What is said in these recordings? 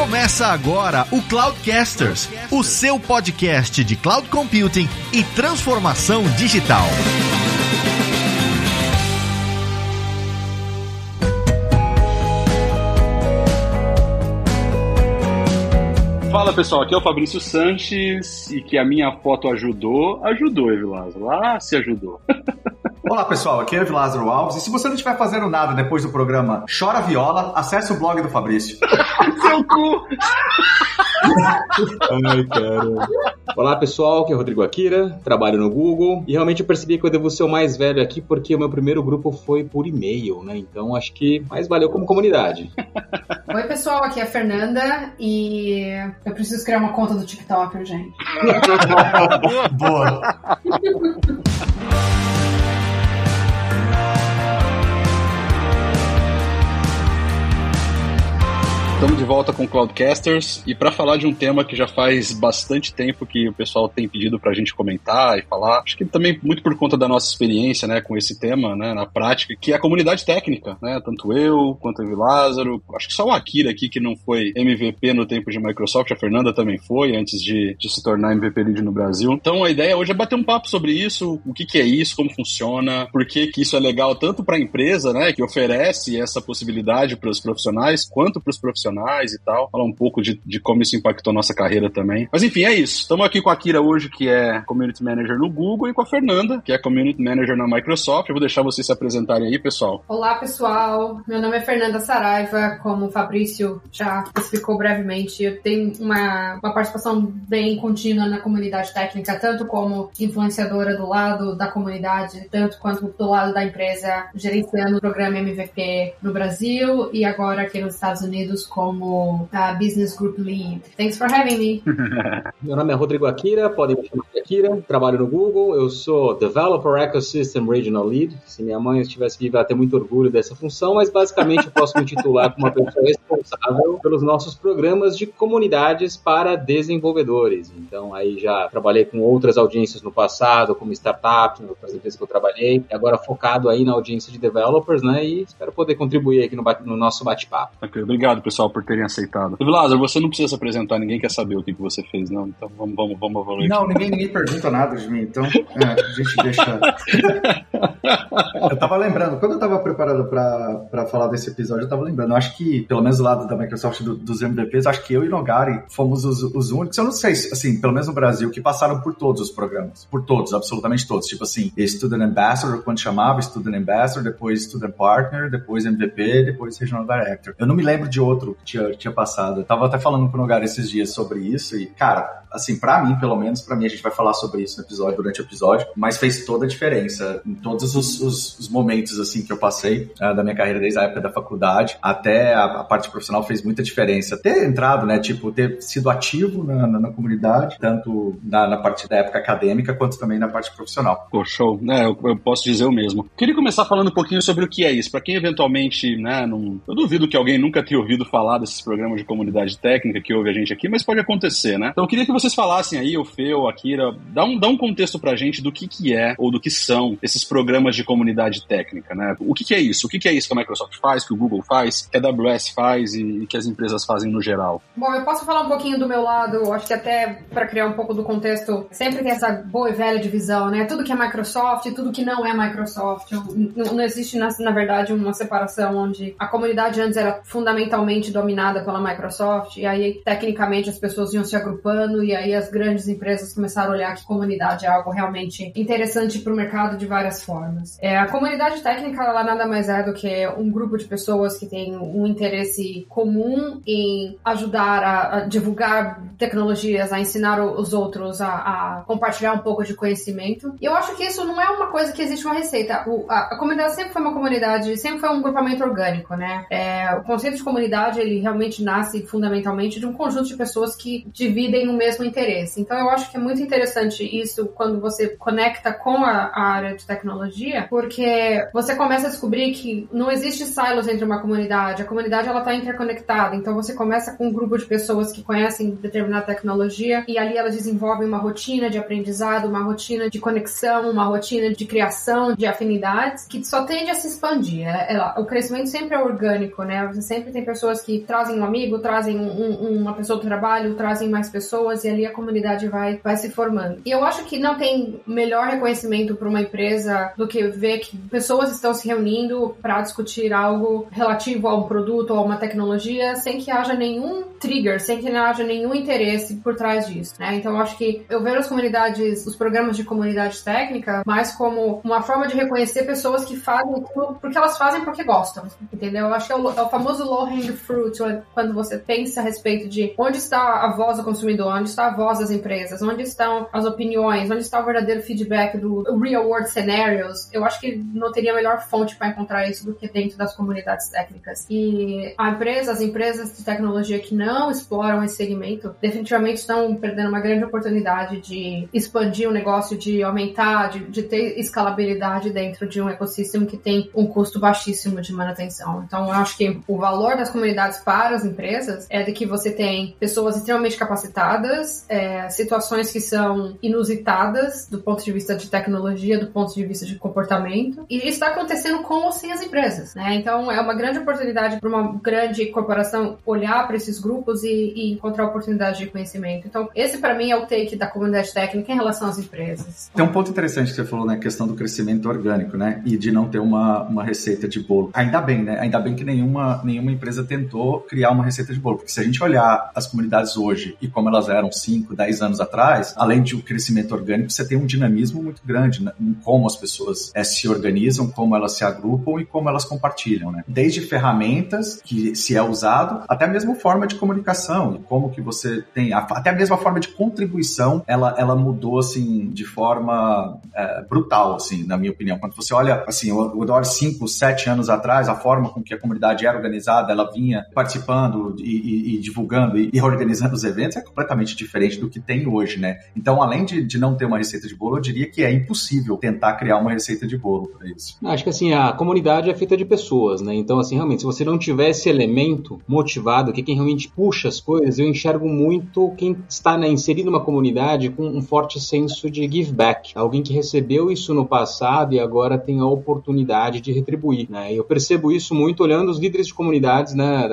Começa agora o Cloudcasters, o seu podcast de cloud computing e transformação digital. Fala pessoal, aqui é o Fabrício Sanches e que a minha foto ajudou, ajudou, Evilásio. Lá se ajudou. Olá pessoal, aqui é o Lázaro Alves e se você não estiver fazendo nada depois do programa Chora Viola, acesse o blog do Fabrício. Seu cu! Ai, cara. Olá pessoal, aqui é o Rodrigo Akira, trabalho no Google e realmente eu percebi que eu devo ser o mais velho aqui porque o meu primeiro grupo foi por e-mail, né? Então acho que mais valeu como comunidade. Oi pessoal, aqui é a Fernanda e eu preciso criar uma conta do TikTok, gente. Boa. Estamos de volta com Cloudcasters e para falar de um tema que já faz bastante tempo que o pessoal tem pedido para a gente comentar e falar, acho que também muito por conta da nossa experiência, né, com esse tema, né, na prática, que é a comunidade técnica, né, tanto eu quanto o Lázaro, acho que só o Akira aqui que não foi MVP no tempo de Microsoft, a Fernanda também foi antes de, de se tornar MVP Lead no Brasil. Então a ideia hoje é bater um papo sobre isso, o que, que é isso, como funciona, por que, que isso é legal tanto para a empresa, né, que oferece essa possibilidade para os profissionais, quanto para os profissionais profissionais e tal. Falar um pouco de, de como isso impactou nossa carreira também. Mas enfim, é isso. Estamos aqui com a Kira hoje, que é Community Manager no Google, e com a Fernanda, que é Community Manager na Microsoft. Eu vou deixar vocês se apresentarem aí, pessoal. Olá, pessoal. Meu nome é Fernanda Saraiva. Como o Fabrício já explicou brevemente, eu tenho uma, uma participação bem contínua na comunidade técnica, tanto como influenciadora do lado da comunidade, tanto quanto do lado da empresa, gerenciando o programa MVP no Brasil e agora aqui nos Estados Unidos como uh, Business Group Lead. Thanks for having me. Meu nome é Rodrigo Akira, podem me chamar de Akira, trabalho no Google, eu sou Developer Ecosystem Regional Lead. Se minha mãe estivesse viva, ela ter muito orgulho dessa função, mas basicamente eu posso me titular como uma pessoa responsável pelos nossos programas de comunidades para desenvolvedores. Então, aí já trabalhei com outras audiências no passado, como startups, outras empresas que eu trabalhei, e agora focado aí na audiência de developers, né? E espero poder contribuir aqui no, no nosso bate-papo. Ok, obrigado, pessoal, por terem aceitado. Lázaro, você não precisa se apresentar, ninguém quer saber o que, que você fez, não. Então vamos, vamos, vamos evoluir. Não, ninguém, ninguém pergunta nada de mim, então é, a gente deixa. eu tava lembrando, quando eu tava preparado pra, pra falar desse episódio, eu tava lembrando, eu acho que, pelo menos do lado da Microsoft do, dos MVPs, acho que eu e Nogari fomos os, os únicos, eu não sei, assim, pelo menos no Brasil, que passaram por todos os programas. Por todos, absolutamente todos. Tipo assim, Student Ambassador, quando chamava Student Ambassador, depois Student Partner, depois MVP, depois Regional Director. Eu não me lembro de outro que tinha, tinha passado. Eu tava até falando com Nogari esses dias sobre isso e, cara, assim, para mim, pelo menos, para mim, a gente vai falar sobre isso no episódio, durante o episódio, mas fez toda a diferença em todos os, os, os momentos, assim, que eu passei uh, da minha carreira, desde a época da faculdade até a, a, parte profissional, fez muita diferença. Ter entrado, né, tipo, ter sido ativo na, na, na comunidade, tanto na, na, parte da época acadêmica, quanto também na parte profissional. Pô, show. É, eu, eu, posso dizer o mesmo. Queria começar falando um pouquinho sobre o que é isso. Para quem eventualmente, né, não... Eu duvido que alguém nunca tenha ouvido falar desses programas de comunidade técnica que ouve a gente aqui, mas pode acontecer, né? Então eu queria que vocês falassem aí, o Fê, o Akira, dá um, dá um contexto pra gente do que que é, ou do que são, esses programas de comunidade técnica, né? O que que é isso? O que que é isso que a Microsoft faz, que o Google faz, que a AWS faz e, e que as empresas fazem no geral? Bom, eu posso falar um pouquinho do meu lado, acho que até para criar um pouco do contexto, sempre tem essa boa e velha divisão, né? Tudo que é Microsoft tudo que não é Microsoft. Não, não existe, na, na verdade, uma separação onde a comunidade antes era fundamentalmente dominada pela Microsoft, e aí, tecnicamente, as pessoas iam se agrupando, e aí as grandes empresas começaram a olhar que comunidade é algo realmente interessante para o mercado de várias formas. É, a comunidade técnica, ela nada mais é do que um grupo de pessoas que tem um interesse comum em ajudar a, a divulgar tecnologias, a ensinar os outros a, a, compartilhar um pouco de conhecimento. E eu acho que isso não é uma coisa que existe uma receita. O, a, a, comunidade sempre foi uma comunidade, sempre foi um grupamento orgânico, né? É, o conceito de comunidade, ele realmente nasce fundamentalmente de um conjunto de pessoas que dividem o mesmo interesse. Então eu acho que é muito interessante isso quando você conecta com a, a área de tecnologia, porque você começa a descobrir que não existe silos entre uma comunidade. A comunidade ela está interconectada. Então você começa com um grupo de pessoas que conhecem determinada tecnologia e ali elas desenvolvem uma rotina de aprendizado, uma rotina de conexão, uma rotina de criação de afinidades que só tende a se expandir. É, é, o crescimento sempre é orgânico, né? Você sempre tem pessoas que que trazem um amigo, trazem um, uma pessoa do trabalho, trazem mais pessoas e ali a comunidade vai, vai se formando. E eu acho que não tem melhor reconhecimento para uma empresa do que ver que pessoas estão se reunindo para discutir algo relativo a um produto ou a uma tecnologia sem que haja nenhum trigger, sem que haja nenhum interesse por trás disso. Né? Então eu acho que eu vejo as comunidades, os programas de comunidade técnica, mais como uma forma de reconhecer pessoas que fazem porque elas fazem porque gostam, entendeu? Eu acho que é o, é o famoso low hanging fruit, quando você pensa a respeito de onde está a voz do consumidor, onde está a voz das empresas, onde estão as opiniões, onde está o verdadeiro feedback do real world scenarios. Eu acho que não teria melhor fonte para encontrar isso do que dentro das comunidades técnicas. E a empresa, as empresas de tecnologia que não exploram esse segmento, definitivamente estão perdendo uma grande oportunidade de expandir o negócio, de aumentar, de, de ter escalabilidade dentro de um ecossistema que tem um custo baixíssimo de manutenção. Então, eu acho que o valor das comunidades para as empresas é de que você tem pessoas extremamente capacitadas, é, situações que são inusitadas do ponto de vista de tecnologia, do ponto de vista de comportamento, e isso está acontecendo com ou sem as empresas, né? Então, é uma grande oportunidade para uma grande corporação olhar para esses grupos e, e encontrar oportunidades de conhecimento. Então, esse para mim é o take da comunidade técnica em relação às empresas. Tem um ponto interessante que você falou, né? A questão do crescimento orgânico, né? E de não ter uma, uma receita de bolo. Ainda bem, né? Ainda bem que nenhuma, nenhuma empresa tentou criar uma receita de bolo. Porque se a gente olhar as comunidades hoje e como elas eram 5, 10 anos atrás, além de um crescimento orgânico, você tem um dinamismo muito grande né? em como as pessoas é, se organizam, como elas se agrupam e como elas compartilham, né? Desde ferramentas que se é usado, até mesmo forma de comunicação, como que você tem, até mesmo a forma de contribuição, ela, ela mudou, assim, de forma é, brutal, assim, na minha opinião. Quando você olha, assim, o, o 5, 7 anos atrás, a forma com que a comunidade era organizada, ela vinha participando e, e, e divulgando e, e, organizando os eventos, é completamente diferente do que tem hoje, né? Então, além de, de não ter uma receita de bolo, eu diria que é impossível tentar criar uma receita de bolo para isso. Acho que, assim, a comunidade é feita de pessoas, né? Então, assim, realmente, se você não tiver esse elemento motivado, que quem realmente puxa as coisas, eu enxergo muito quem está né, inserido numa comunidade com um forte senso de give back. Alguém que recebeu isso no passado e agora tem a oportunidade de retribuir. Né? Eu percebo isso muito olhando os líderes de comunidades né,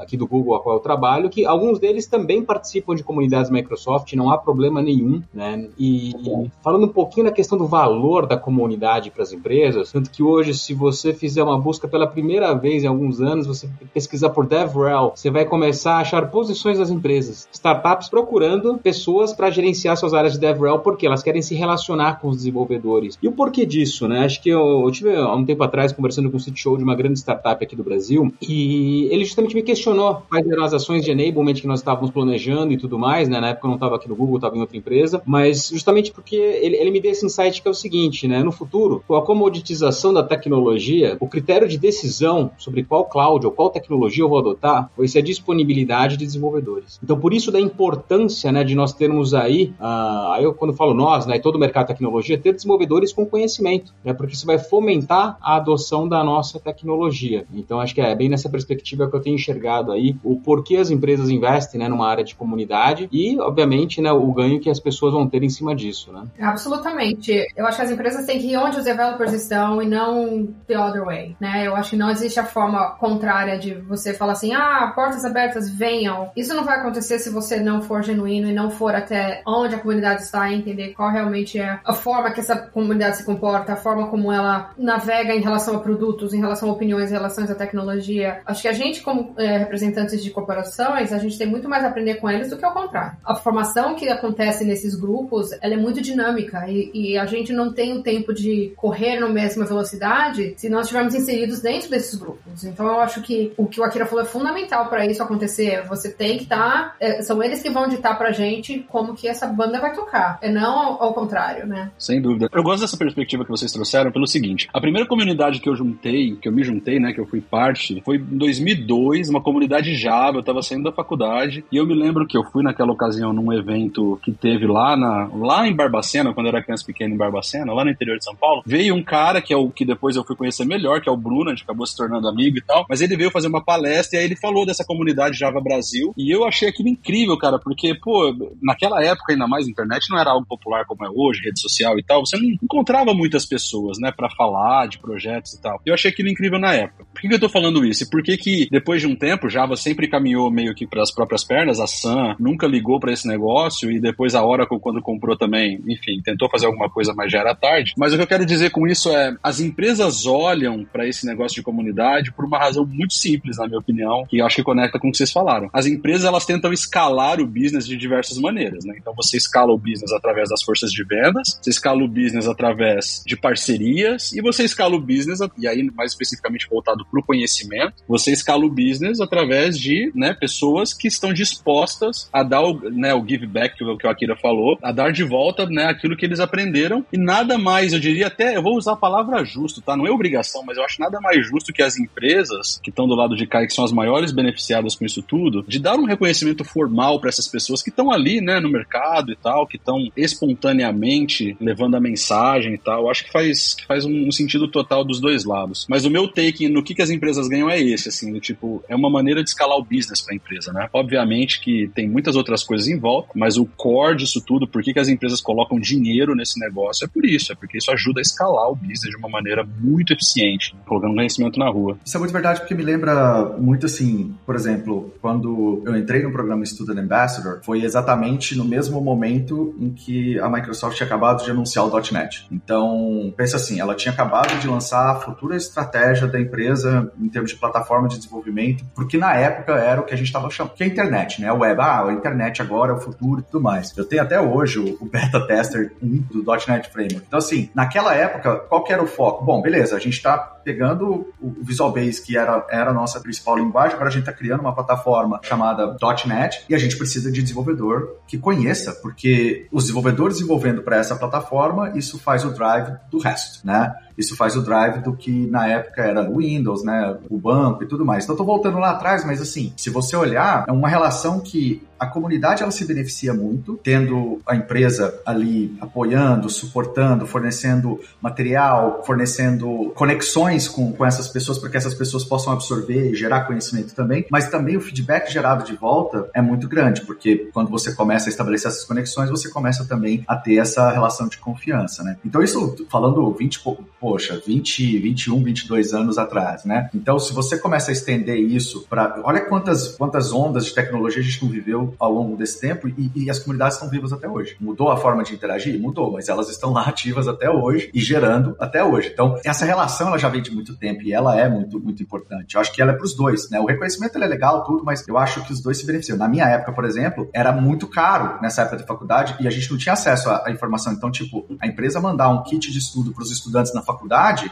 aqui do Google a qual eu trabalho, que alguns deles também participam de comunidades Microsoft, não há problema nenhum. Né? E, e falando um pouquinho na questão do valor da comunidade para as empresas, tanto que hoje, se você fizer uma busca pela primeira vez em alguns anos, você pesquisar por DevRel, você vai começar a achar posições das empresas. Startups procurando pessoas para gerenciar suas áreas de DevRel porque elas querem se relacionar com os desenvolvedores. E o porquê disso, né? Acho que eu, eu tive há um tempo atrás conversando com o CTO de uma grande startup aqui do Brasil e ele justamente me questionou quais eram as ações de enablement que nós estávamos planejando e tudo mais, né? Na época eu não estava aqui no Google, estava em outra empresa, mas justamente porque ele, ele me deu esse insight que é o seguinte, né? No futuro, com a comoditização da tecnologia, o critério de decisão sobre qual cloud ou qual tecnologia eu vou adotar vai ser a disponibilidade de desenvolvedores. Então, por isso da importância, né, de nós termos aí, uh, aí eu quando falo nós, né, todo o mercado de tecnologia, ter desenvolvedores com conhecimento, né, porque isso vai fomentar a adoção da nossa tecnologia. Então, acho que é bem nessa perspectiva que eu tenho enxergado aí o porquê as empresas investem, né, numa área de comunidade e, obviamente, né, o ganho que as pessoas vão ter em cima disso, né? Absolutamente. Eu acho que as empresas têm que ir onde os developers estão e não the other way, né? Eu acho que não existe a forma contrária de você falar assim, ah, portas abertas, venham. Isso não vai acontecer se você não for genuíno e não for até onde a comunidade está e entender qual realmente é a forma que essa comunidade se comporta, a forma como ela navega em relação a produtos, em relação a opiniões, em relação à tecnologia. Acho que a gente, como é, representantes de corporações, a gente tem muito mais a aprender com eles do que ao contrário. A formação que acontece nesses grupos, ela é muito dinâmica e, e a gente não tem o tempo de correr na mesma velocidade se nós estivermos inseridos dentro desses grupos. Então eu acho que o que o Akira falou é fundamental para isso acontecer. Você tem que estar. Tá, é, são eles que vão ditar pra gente como que essa banda vai tocar. É não ao, ao, contrário, né? Sem dúvida. Eu gosto dessa perspectiva que vocês trouxeram pelo seguinte: a primeira comunidade que eu juntei, que eu me juntei, né, que eu fui parte, foi em 2002, uma comunidade Java. Eu tava saindo da faculdade e eu me lembro que eu fui naquela ocasião num evento que teve lá na lá em Barbacena, quando eu era criança pequena em Barbacena, lá no interior de São Paulo. Veio um cara que é o que depois eu fui conhecer melhor, que é o Bruno, a gente acabou se tornando amigo e tal, mas ele veio fazer uma palestra e aí ele falou dessa comunidade Java Brasil e eu achei aquilo incrível, cara, porque, pô, naquela época ainda mais a internet não era algo popular como é hoje, rede social e tal, você não encontrava muitas pessoas, né, para falar de projetos e tal. Eu achei aquilo incrível na época. Por que, que eu tô falando isso? E por que que depois de um tempo, Java sempre caminhou meio que para as próprias pernas, a Sun nunca ligou para esse negócio e depois a Oracle, quando comprou também, enfim, tentou fazer alguma coisa, mas já era tarde. Mas o que eu quero dizer com isso é, as empresas olham para esse negócio de comunidade por uma razão muito simples, na minha opinião, que eu acho que conecta com o que vocês falaram. As empresas, elas tentam escalar o business de diversas maneiras, né? Então você escala o business através das forças de vendas, você escala o business através de parcerias e você escala o business, e aí mais especificamente voltado para o conhecimento, você escala o business através de né, pessoas que estão dispostas a dar o, né, o give back, que o Akira falou, a dar de volta né, aquilo que eles aprenderam e nada mais, eu diria até, eu vou usar a palavra justo, tá? Não é obrigação, mas eu acho nada mais justo que as empresas que estão do lado de cá que são as maiores beneficiadas com isso tudo, de dar um reconhecimento formal para essas pessoas que estão ali, né, no mercado e tal, que estão espontaneamente levando a mensagem e tal. Eu acho que faz, que faz um, um sentido total dos dois lados. Mas o meu take no que, que as empresas ganham é esse, assim, do tipo, é uma maneira de escalar o business para a empresa, né? Obviamente que tem muitas outras coisas em volta, mas o core disso tudo, por que, que as empresas colocam dinheiro nesse negócio, é por isso, é porque isso ajuda a escalar o business de uma maneira muito eficiente, colocando conhecimento na rua. Isso é muito verdade, porque me lembra muito assim, por exemplo, quando eu entrei no programa Student Ambassador, foi exatamente no mesmo momento em que a Microsoft tinha acabado de anunciar o .NET. Então, pensa assim, ela tinha acabado de lançar a futura estratégia da empresa em termos de plataforma de desenvolvimento, porque na época era o que a gente estava chamando, que é a internet, né? A web, ah, a internet agora é o futuro e tudo mais. Eu tenho até hoje o, beta tester do .NET Framework. Então, assim, naquela época, qual que era o foco? Bom, beleza, a gente está pegando o Visual Basic, que era, era a nossa principal linguagem, agora a gente está criando uma plataforma chamada .NET e a gente precisa de desenvolvedor que conheça, porque os desenvolvedores desenvolvendo para essa plataforma, isso faz o drive do resto, né? Isso faz o drive do que na época era o Windows, né? O banco e tudo mais. Então, tô voltando lá atrás, mas assim, se você olhar, é uma relação que a comunidade ela se beneficia muito, tendo a empresa ali apoiando, suportando, fornecendo material, fornecendo conexões com, com essas pessoas para que essas pessoas possam absorver e gerar conhecimento também. Mas também o feedback gerado de volta é muito grande, porque quando você começa a estabelecer essas conexões, você começa também a ter essa relação de confiança, né? Então, isso falando 20, poxa, 20, 21, 22 anos atrás, né? Então, se você começa a estender isso para. Olha quantas, quantas ondas de tecnologia a gente não viveu ao longo desse tempo e, e, as comunidades estão vivas até hoje. Mudou a forma de interagir? Mudou, mas elas estão lá ativas até hoje e gerando até hoje. Então, essa relação ela já vem de muito tempo e ela é muito, muito importante. Eu acho que ela é para os dois, né? O reconhecimento é legal, tudo, mas eu acho que os dois se beneficiam. Na minha época, por exemplo, era muito caro nessa época de faculdade e a gente não tinha acesso à, à informação. Então, tipo, a empresa mandar um kit de estudo para os estudantes na faculdade,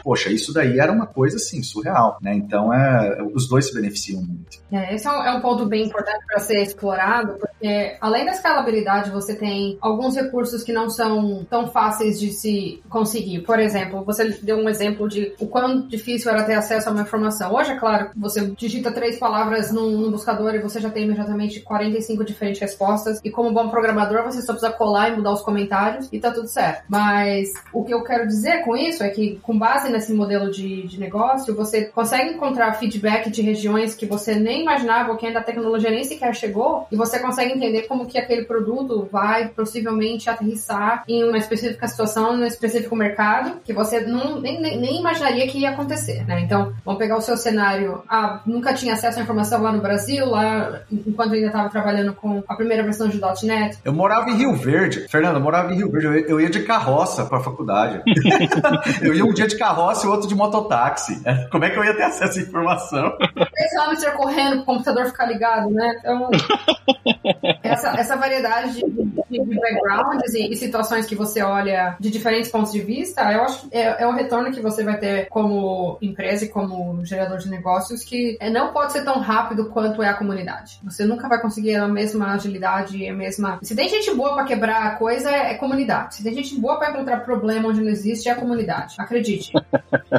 poxa, isso daí era uma coisa assim, surreal, né? Então, é, os dois se beneficiam muito. É, esse é um, é um ponto bem importante para ser explorado, porque além da escalabilidade, você tem alguns recursos que não são tão fáceis de se conseguir. Por exemplo, você deu um exemplo de o quão difícil era ter acesso a uma informação. Hoje, é claro, você digita três palavras no buscador e você já tem imediatamente 45 diferentes respostas. E como bom programador, você só precisa colar e mudar os comentários e tá tudo certo. Mas o que eu quero dizer com isso é que, com base nesse modelo de, de negócio, você consegue encontrar feedback de regiões que você nem imaginava ou que ainda a tecnologia nem sequer chegou e você consegue entender como que aquele produto vai possivelmente aterrissar em uma específica situação, num específico mercado, que você não, nem, nem, imaginaria que ia acontecer, né? Então, vamos pegar o seu cenário. Ah, nunca tinha acesso à informação lá no Brasil, lá enquanto ainda estava trabalhando com a primeira versão de .NET. Eu morava em Rio Verde. Fernando, eu morava em Rio Verde. Eu ia de carroça para a faculdade. eu ia um dia de carroça e outro de mototáxi. Como é que eu ia ter acesso à informação? Esse hamster correndo, o computador ficar ligado, né? Então, essa, essa variedade de, de backgrounds e, e, situações que você olha de diferentes pontos de vista, eu acho é, é o retorno que você vai ter como empresa e como gerador de negócios que é, não pode ser tão rápido quanto é a comunidade. Você nunca vai conseguir a mesma agilidade, a mesma. Se tem gente boa para quebrar a coisa, é, é comunidade. Se tem gente boa para encontrar problema onde não existe, é a comunidade. Acredite.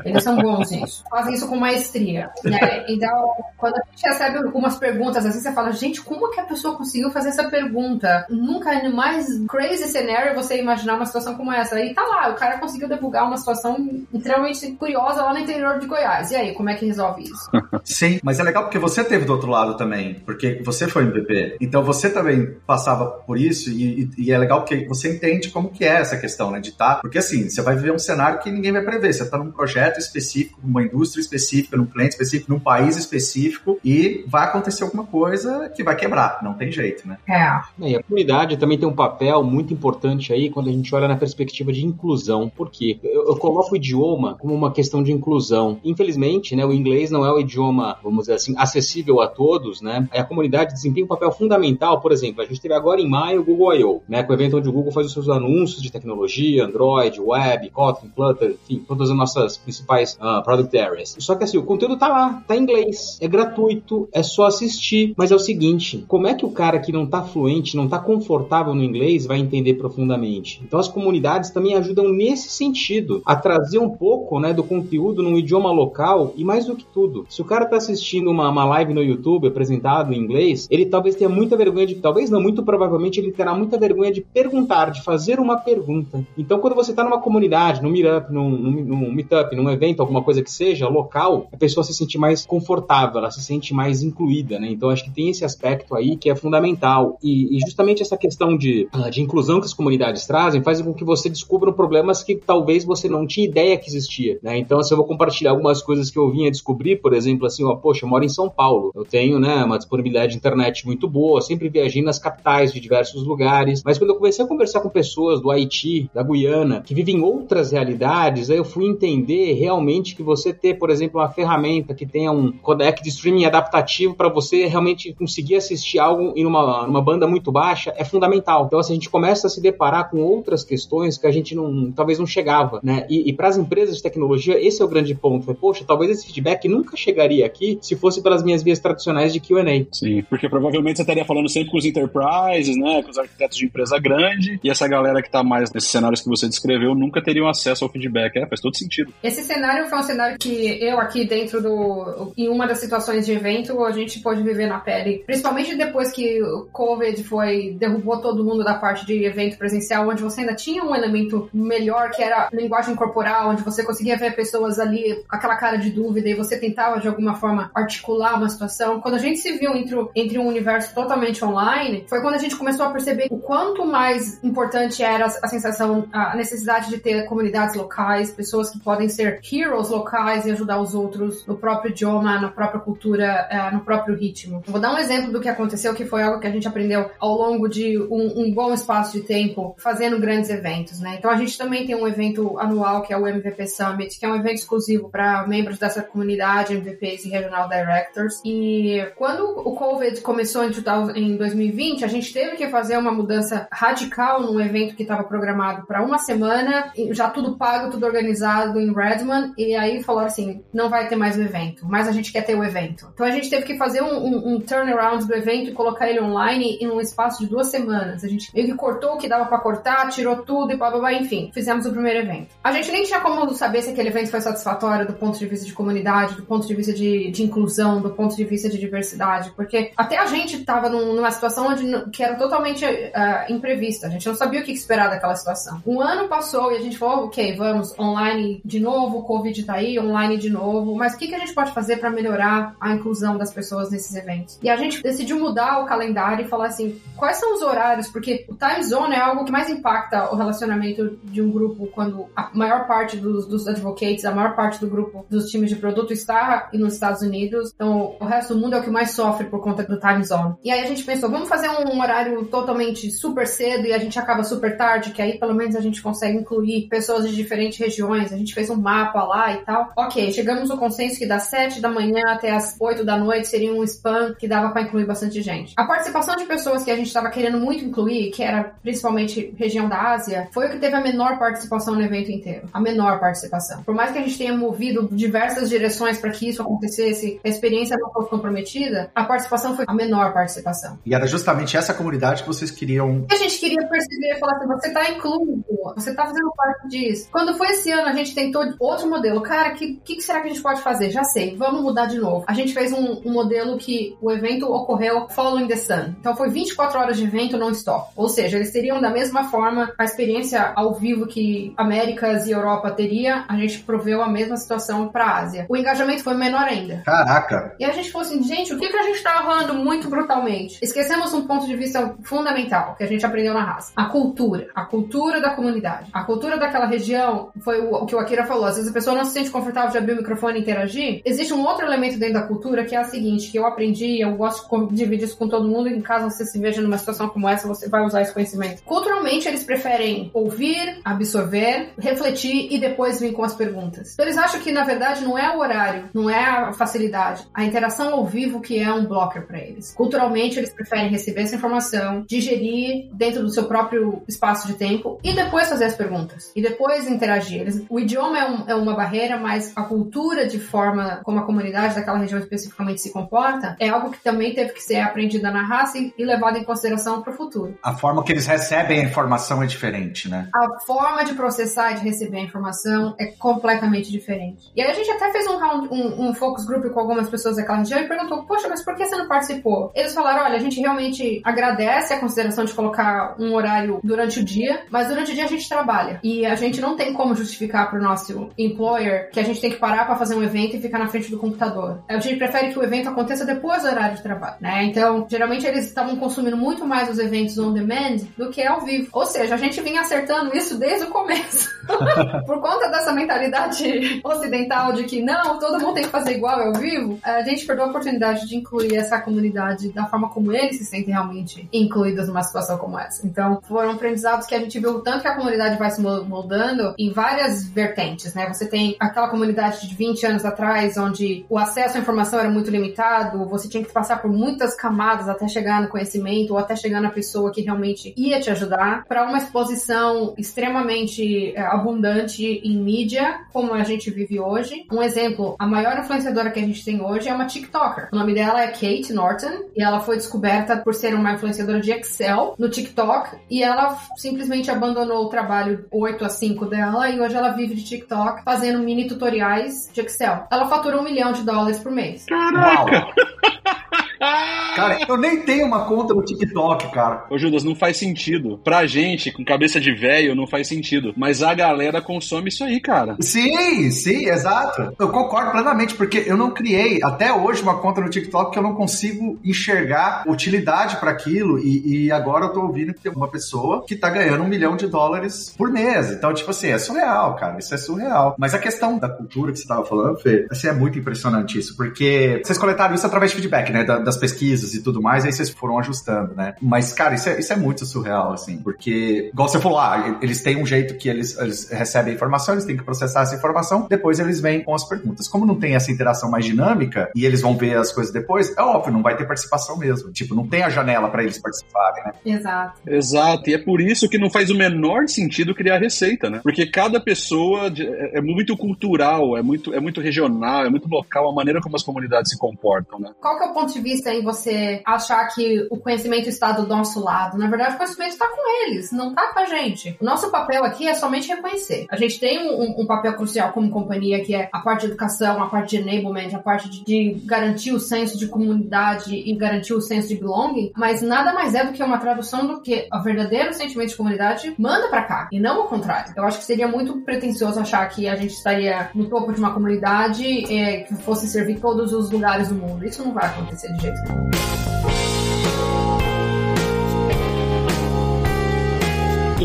Eles são bons nisso. Fazem isso com maestria. Né? Então, quando a gente recebe algumas perguntas assim, você fala, gente, como que a pessoa conseguiu fazer essa pergunta. Nunca no mais crazy cenário você imaginar uma situação como essa. E tá lá, o cara conseguiu divulgar uma situação extremamente curiosa lá no interior de Goiás. E aí, como é que resolve isso? Sim, mas é legal porque você teve do outro lado também, porque você foi MVP. Então você também passava por isso e, e, e é legal porque você entende como que é essa questão, né, de estar, tá, porque assim, você vai viver um cenário que ninguém vai prever. Você tá num projeto específico, numa indústria específica, num cliente específico, num país específico e vai acontecer alguma coisa que vai quebrar, não tem jeito, né? É. é. E a comunidade também tem um papel muito importante aí quando a gente olha na perspectiva de inclusão. Por quê? Eu, eu coloco o idioma como uma questão de inclusão. Infelizmente, né, o inglês não é o idioma, vamos dizer assim, acessível a todos, né? A comunidade desempenha um papel fundamental, por exemplo, a gente teve agora em maio o Google I.O., né, com o evento onde o Google faz os seus anúncios de tecnologia, Android, Web, Kotlin, Flutter, enfim, todas as nossas principais uh, product areas. Só que assim, o conteúdo tá lá, tá em inglês, é gratuito, é só assistir, mas é o seguinte, como é que o cara que não tá fluente, não tá confortável no inglês vai entender profundamente? Então as comunidades também ajudam nesse sentido, a trazer um pouco, né, do conteúdo num idioma local e mais do que tudo, se o cara tá assistindo uma, uma live no YouTube apresentado em inglês, ele talvez tenha muita vergonha de, talvez não, muito provavelmente ele terá muita vergonha de perguntar, de fazer uma pergunta. Então quando você tá numa comunidade, num meetup, num, num, num meetup, num evento, alguma coisa que seja, local, a pessoa se sente mais confortável, ela se sente mais incluída, né? Então acho que tem esse aspecto aí que é fundamental. E, e justamente essa questão de, ah, de inclusão que as comunidades trazem faz com que você descubra problemas que talvez você não tinha ideia que existia, né? Então, assim, eu vou compartilhar algumas coisas que eu vinha descobrir, por exemplo, assim, ó, poxa, eu moro em São Paulo, eu tenho, né, uma disponibilidade de internet muito boa, sempre viajei nas capitais de diversos lugares, mas quando eu comecei a conversar com pessoas do Haiti, da Guiana, que vivem outras realidades, aí eu fui entender realmente que você ter, por exemplo, uma ferramenta que tenha um codec de streaming adaptativo para você realmente conseguir assistir algo em uma, numa banda muito baixa é fundamental. Então, assim, a gente começa a se deparar com outras questões que a gente não, talvez não chegava, né? E, e para as empresas de tecnologia, esse é o grande ponto. Foi, poxa, talvez esse feedback nunca chegaria aqui se fosse pelas minhas vias tradicionais de Q&A. Sim, porque provavelmente você estaria falando sempre com os enterprises, né, com os arquitetos de empresa grande, e essa galera que está mais nesses cenários que você descreveu nunca teriam acesso ao feedback. É, faz todo sentido. Esse cenário foi um cenário que eu aqui dentro do em uma das situações de evento a gente pôde viver na pele, principalmente depois que o COVID foi derrubou todo mundo da parte de evento presencial, onde você ainda tinha um elemento melhor que era linguagem corporal, onde você conseguia ver pessoas ali aquela cara de dúvida e você tentava de alguma forma articular uma situação. Quando a gente se viu entre, entre um universo totalmente online, foi quando a gente começou a perceber o quanto mais importante era a sensação, a necessidade de ter comunidades locais, pessoas que podem ser heroes locais e ajudar os outros no próprio idioma, na própria cultura, é, no próprio ritmo. Vou dar um exemplo do que aconteceu, que foi algo que a gente aprendeu ao longo de um, um bom espaço de tempo, fazendo grandes eventos, né? Então a gente também tem um evento anual que é o MVP Summit, que é um evento exclusivo para membros dessa comunidade, MVPs e Regional Directors. E quando o COVID começou em 2020, a gente teve que fazer uma mudança radical num evento que estava programado para uma semana, já tudo pago, tudo organizado em Redmond, e aí falaram assim, não vai ter mais o evento, mas a gente quer ter o evento. Então a gente teve que fazer um, um, um turnaround do evento e colocar ele online em um espaço de duas semanas. A gente meio que cortou o que dava para cortar, tirou tudo e blá blá blá, enfim, fizemos o primeiro evento. A gente nem tinha como saber se aquele evento foi satisfatório do ponto de vista de comunidade, do ponto de vista de, de inclusão, do ponto de vista de diversidade, porque até a gente estava num, numa situação onde, que era totalmente uh, imprevista, a gente não sabia o que esperar daquela situação. Um ano passou e a gente falou, ok, vamos online de novo, o Covid tá aí, online de novo, mas o que, que a gente pode fazer para melhorar a inclusão das pessoas nesses eventos? E a gente decidiu mudar o calendário e falar assim, quais são os horários? Porque o time zone é algo que mais impacta o relacionamento de um grupo quando a maior parte dos, dos advocates, a maior parte do grupo dos times de produto está nos Estados Unidos, então o resto do mundo é o que mais sofre por conta do time zone. E aí a gente pensou, vamos fazer um horário totalmente super cedo e a gente acaba super tarde, que aí pelo menos a gente consegue incluir pessoas de diferentes regiões. A gente fez um mapa lá e tal. Ok, chegamos no consenso que das 7 da manhã até as 8 da noite seria um spam que dava para incluir bastante gente. A participação de pessoas que a gente estava querendo muito incluir, que era principalmente região da Ásia, foi o que teve a menor participação no evento inteiro. A menor participação. Por mais que a gente tenha movido diversas direções para que isso acontecesse, a experiência não fosse comprometida, a participação foi a menor participação. E era justamente essa comunidade que vocês queriam. A gente queria perceber, falar assim, você tá incluso, você tá fazendo parte disso. Quando foi esse ano, a gente tentou outro modelo. Cara, o que, que, será que a gente pode fazer? Já sei, vamos mudar de novo. A gente fez um, um modelo que o evento ocorreu following the Sun. Então foi 24 horas de evento non-stop. Ou seja, eles teriam da mesma forma a experiência ao vivo que Américas e Europa teria, a gente proveu a mesma situação para a Ásia. O engajamento foi menor ainda. Caraca! E a gente falou assim, gente, o que, que a gente está errando muito brutalmente? Esquecemos um ponto de vista fundamental que a gente aprendeu na raça. A cultura. A cultura da comunidade. A cultura daquela região foi o, o que o Akira falou. Às vezes a pessoa não se sente confortável de abrir o microfone e interagir. Existe um outro elemento dentro da cultura que é a seguinte, que eu aprendi, eu gosto de dividir isso com todo mundo, em caso você se veja numa situação como essa, você vai usar esse conhecimento. Culturalmente, eles preferem ouvir, absorver, refletir e depois vir com as perguntas. Então, eles acham que, na verdade, não é o horário, não é a facilidade, a interação ao vivo que é um blocker para eles. Culturalmente, eles preferem receber essa informação, digerir dentro do seu próprio espaço de tempo e depois fazer as perguntas. E depois interagir. Eles, o idioma é, um, é uma barreira, mas a cultura de forma como a comunidade daquela região especificamente se comporta é algo que também teve que ser aprendida na raça e, e levado em consideração para o futuro. A forma que eles recebem a informação é diferente, né? A forma de processar e de receber a informação é completamente diferente. E aí a gente até fez um, round, um, um focus group com algumas pessoas daquela região e perguntou, poxa, mas por que você não participou? Eles falaram, olha, a gente realmente agradece a consideração de colocar um horário durante o dia, mas durante o dia a gente trabalha. E a gente não tem como justificar para o nosso employer que a gente tem que parar para fazer um evento e ficar na frente do computador. A gente prefere que o evento aconteça depois do horário de trabalho, né? Então, geralmente eles estavam consumindo muito mais os eventos on demand do que ao vivo. Ou seja, a gente vinha acertando isso desde o começo. Por conta dessa mentalidade ocidental de que não, todo mundo tem que fazer igual ao vivo, a gente perdeu a oportunidade de incluir essa comunidade da forma como eles se sentem realmente incluídos numa situação como essa. Então, foram aprendizados que a gente viu tanto que a comunidade vai se moldando em várias vertentes, né? Você tem aquela comunidade de 20 anos atrás, onde o acesso à informação era muito limitado, você tinha que passar por muitas camadas até chegar no conhecimento ou até chegar na pessoa que realmente ia te ajudar, para uma exposição extremamente é, abundante em mídia, como a gente vive hoje. Um exemplo, a maior influenciadora que a gente tem hoje é uma TikToker. O nome dela é Kate Norton e ela foi descoberta por ser uma influenciadora de Excel no TikTok e ela simplesmente abandonou o trabalho 8 a 5 dela e hoje ela vive de TikTok fazendo mini tutoriais de Excel. Ela fatura um milhão de dólares por mês. Caraca! Cara, eu nem tenho uma conta no TikTok, cara. Ô, Judas, não faz sentido. Pra gente, com cabeça de velho, não faz sentido. Mas a galera consome isso aí, cara. Sim, sim, exato. Eu concordo plenamente, porque eu não criei até hoje uma conta no TikTok que eu não consigo enxergar utilidade para aquilo. E, e, agora eu tô ouvindo que tem uma pessoa que tá ganhando um milhão de dólares por mês. Então, tipo assim, é surreal, cara. Isso é surreal. Mas a questão da cultura que você tava falando, Fê, assim, é muito impressionante isso, porque vocês coletaram isso através de feedback, né? Das pesquisas e tudo mais, aí vocês foram ajustando, né? Mas, cara, isso é, isso é muito surreal, assim, porque, igual você falou, ah, eles têm um jeito que eles, eles recebem a informação, eles têm que processar essa informação, depois eles vêm com as perguntas. Como não tem essa interação mais dinâmica e eles vão ver as coisas depois, é óbvio, não vai ter participação mesmo. Tipo, não tem a janela para eles participarem, né? Exato. Exato, e é por isso que não faz o menor sentido criar receita, né? Porque cada pessoa é, é muito cultural, é muito, é muito regional, é muito local a maneira como as comunidades se comportam, né? Qual que é o ponto de vista em você achar que o conhecimento está do nosso lado? Na verdade, o conhecimento está com eles, não está com a gente. O nosso papel aqui é somente reconhecer. A gente tem um, um papel crucial como companhia, que é a parte de educação, a parte de enablement, a parte de, de garantir o senso de comunidade e garantir o senso de belonging, mas nada mais é do que uma tradução do que o verdadeiro sentimento de comunidade manda para cá, e não o contrário. Eu acho que seria muito pretensioso achar que a gente estaria no topo de uma comunidade é, que fosse servir todos os lugares do mundo. Isso não vai acontecer de jeito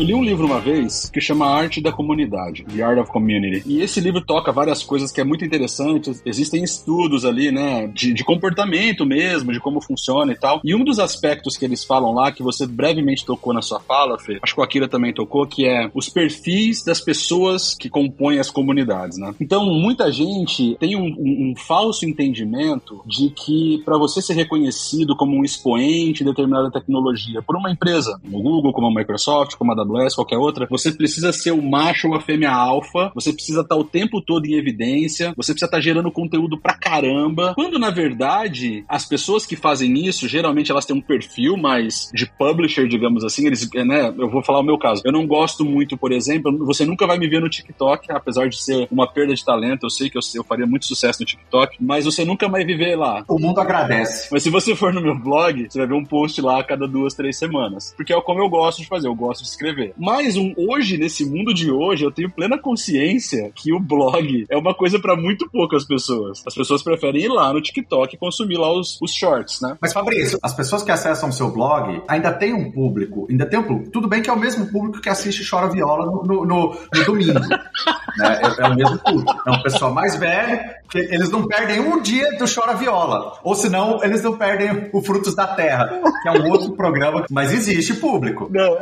Eu li um livro uma vez que chama Arte da Comunidade, The Art of Community. E esse livro toca várias coisas que é muito interessante. Existem estudos ali, né, de, de comportamento mesmo, de como funciona e tal. E um dos aspectos que eles falam lá, que você brevemente tocou na sua fala, Fê, acho que o Akira também tocou, que é os perfis das pessoas que compõem as comunidades, né? Então, muita gente tem um, um, um falso entendimento de que para você ser reconhecido como um expoente de determinada tecnologia por uma empresa, como o Google, como a Microsoft, como a Qualquer outra, você precisa ser o macho ou a fêmea alfa, você precisa estar o tempo todo em evidência, você precisa estar gerando conteúdo pra caramba, quando na verdade as pessoas que fazem isso, geralmente elas têm um perfil mais de publisher, digamos assim, eles, né, eu vou falar o meu caso. Eu não gosto muito, por exemplo, você nunca vai me ver no TikTok, apesar de ser uma perda de talento, eu sei que eu, eu faria muito sucesso no TikTok, mas você nunca vai viver lá. O mundo agradece. Mas se você for no meu blog, você vai ver um post lá a cada duas, três semanas. Porque é como eu gosto de fazer, eu gosto de escrever. Mas um, hoje, nesse mundo de hoje, eu tenho plena consciência que o blog é uma coisa para muito poucas pessoas. As pessoas preferem ir lá no TikTok e consumir lá os, os shorts, né? Mas Fabrício, as pessoas que acessam o seu blog ainda tem um público, ainda tem um público. Tudo bem que é o mesmo público que assiste Chora Viola no, no, no, no domingo. né? é, é, o mesmo público. É um pessoal mais velho, que eles não perdem um dia do Chora Viola. Ou senão, eles não perdem o Frutos da Terra, que é um outro programa, mas existe público. Não,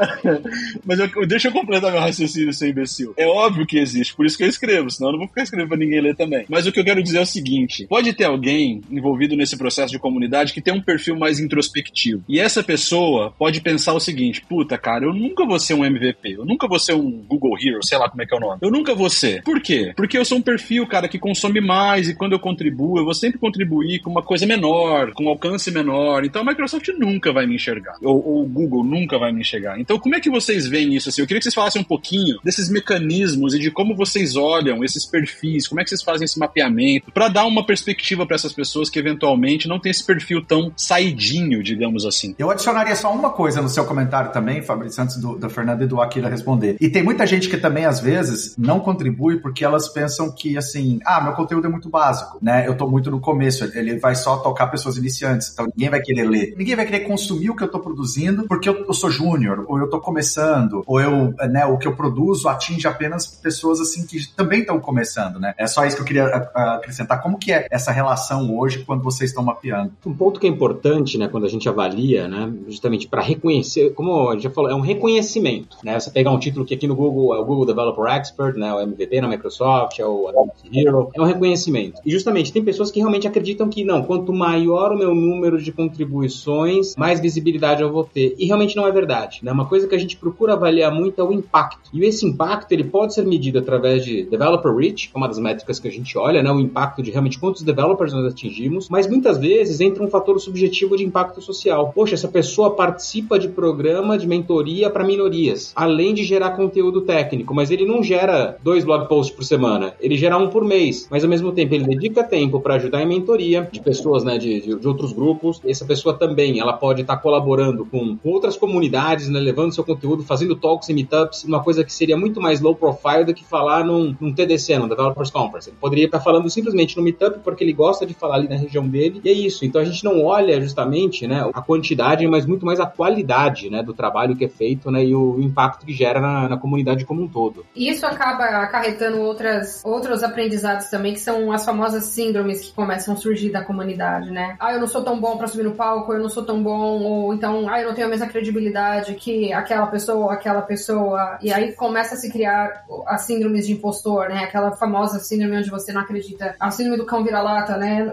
mas eu, deixa eu completar meu raciocínio, seu imbecil. É óbvio que existe, por isso que eu escrevo, senão eu não vou ficar escrevendo pra ninguém ler também. Mas o que eu quero dizer é o seguinte: pode ter alguém envolvido nesse processo de comunidade que tem um perfil mais introspectivo. E essa pessoa pode pensar o seguinte: puta, cara, eu nunca vou ser um MVP, eu nunca vou ser um Google Hero, sei lá como é que é o nome. Eu nunca vou ser. Por quê? Porque eu sou um perfil, cara, que consome mais e quando eu contribuo, eu vou sempre contribuir com uma coisa menor, com um alcance menor. Então a Microsoft nunca vai me enxergar. Ou, ou, o Google nunca vai me enxergar. Então como é que vocês veem isso? Assim, eu queria que vocês falassem um pouquinho desses mecanismos e de como vocês olham esses perfis, como é que vocês fazem esse mapeamento, para dar uma perspectiva para essas pessoas que eventualmente não tem esse perfil tão saidinho, digamos assim. Eu adicionaria só uma coisa no seu comentário também, Fabrício, antes do, do Fernando e do Akira responder. E tem muita gente que também, às vezes, não contribui porque elas pensam que, assim, ah, meu conteúdo é muito básico, né? Eu tô muito no começo, ele vai só tocar pessoas iniciantes, então ninguém vai querer ler. Ninguém vai querer consumir o que eu tô produzindo porque eu, eu sou júnior, ou eu tô começando, ou eu, né, o que eu produzo atinge apenas pessoas, assim, que também estão começando, né? É só isso que eu queria acrescentar. Como que é essa relação hoje quando vocês estão mapeando? Um ponto que é importante, né, quando a gente avalia, né, justamente para reconhecer, como a gente já falou, é um reconhecimento, né? Você pegar um título que aqui no Google é o Google Developer Expert, né, o MVP na Microsoft, é o Adobe Hero, é um reconhecimento. E justamente tem pessoas que realmente acreditam que não, quanto maior o meu número de contribuições, mais visibilidade eu vou ter. E realmente não é verdade, né? Uma coisa que a gente procura avaliar muito é o impacto. E esse impacto, ele pode ser medido através de developer reach, é uma das métricas que a gente olha, né, o impacto de realmente quantos developers nós atingimos, mas muitas vezes entra um fator subjetivo de impacto social. Poxa, essa pessoa participa de programa de mentoria para minorias, além de gerar conteúdo técnico, mas ele não gera dois blog posts por semana, ele gera um por mês, mas ao mesmo tempo ele dedica tempo para ajudar em mentoria de pessoas, né, de, de, de, outros grupos. Essa pessoa também, ela pode estar tá colaborando com outras comunidades, né, levando seu conteúdo, fazendo talks e meetups, uma coisa que seria muito mais low profile do que falar num, num TDC, num Developers Conference. Ele poderia estar falando simplesmente no meetup porque ele gosta de falar ali na região dele, e é isso. Então a gente não olha justamente, né, a quantidade, mas muito mais a qualidade, né, do trabalho que é feito, né, e o impacto que gera na, na comunidade como um todo. E isso acaba acarretando outras, outros aprendizados também, que são as famosas síndromes que começam a surgir da comunidade, né? Ah, eu não sou tão bom para subir no palco, eu não sou tão bom, ou então, ah, eu não tenho a mesma credibilidade que aquela pessoa aquela pessoa. E aí começa a se criar as síndromes de impostor, né? Aquela famosa síndrome onde você não acredita. A síndrome do cão vira-lata, né?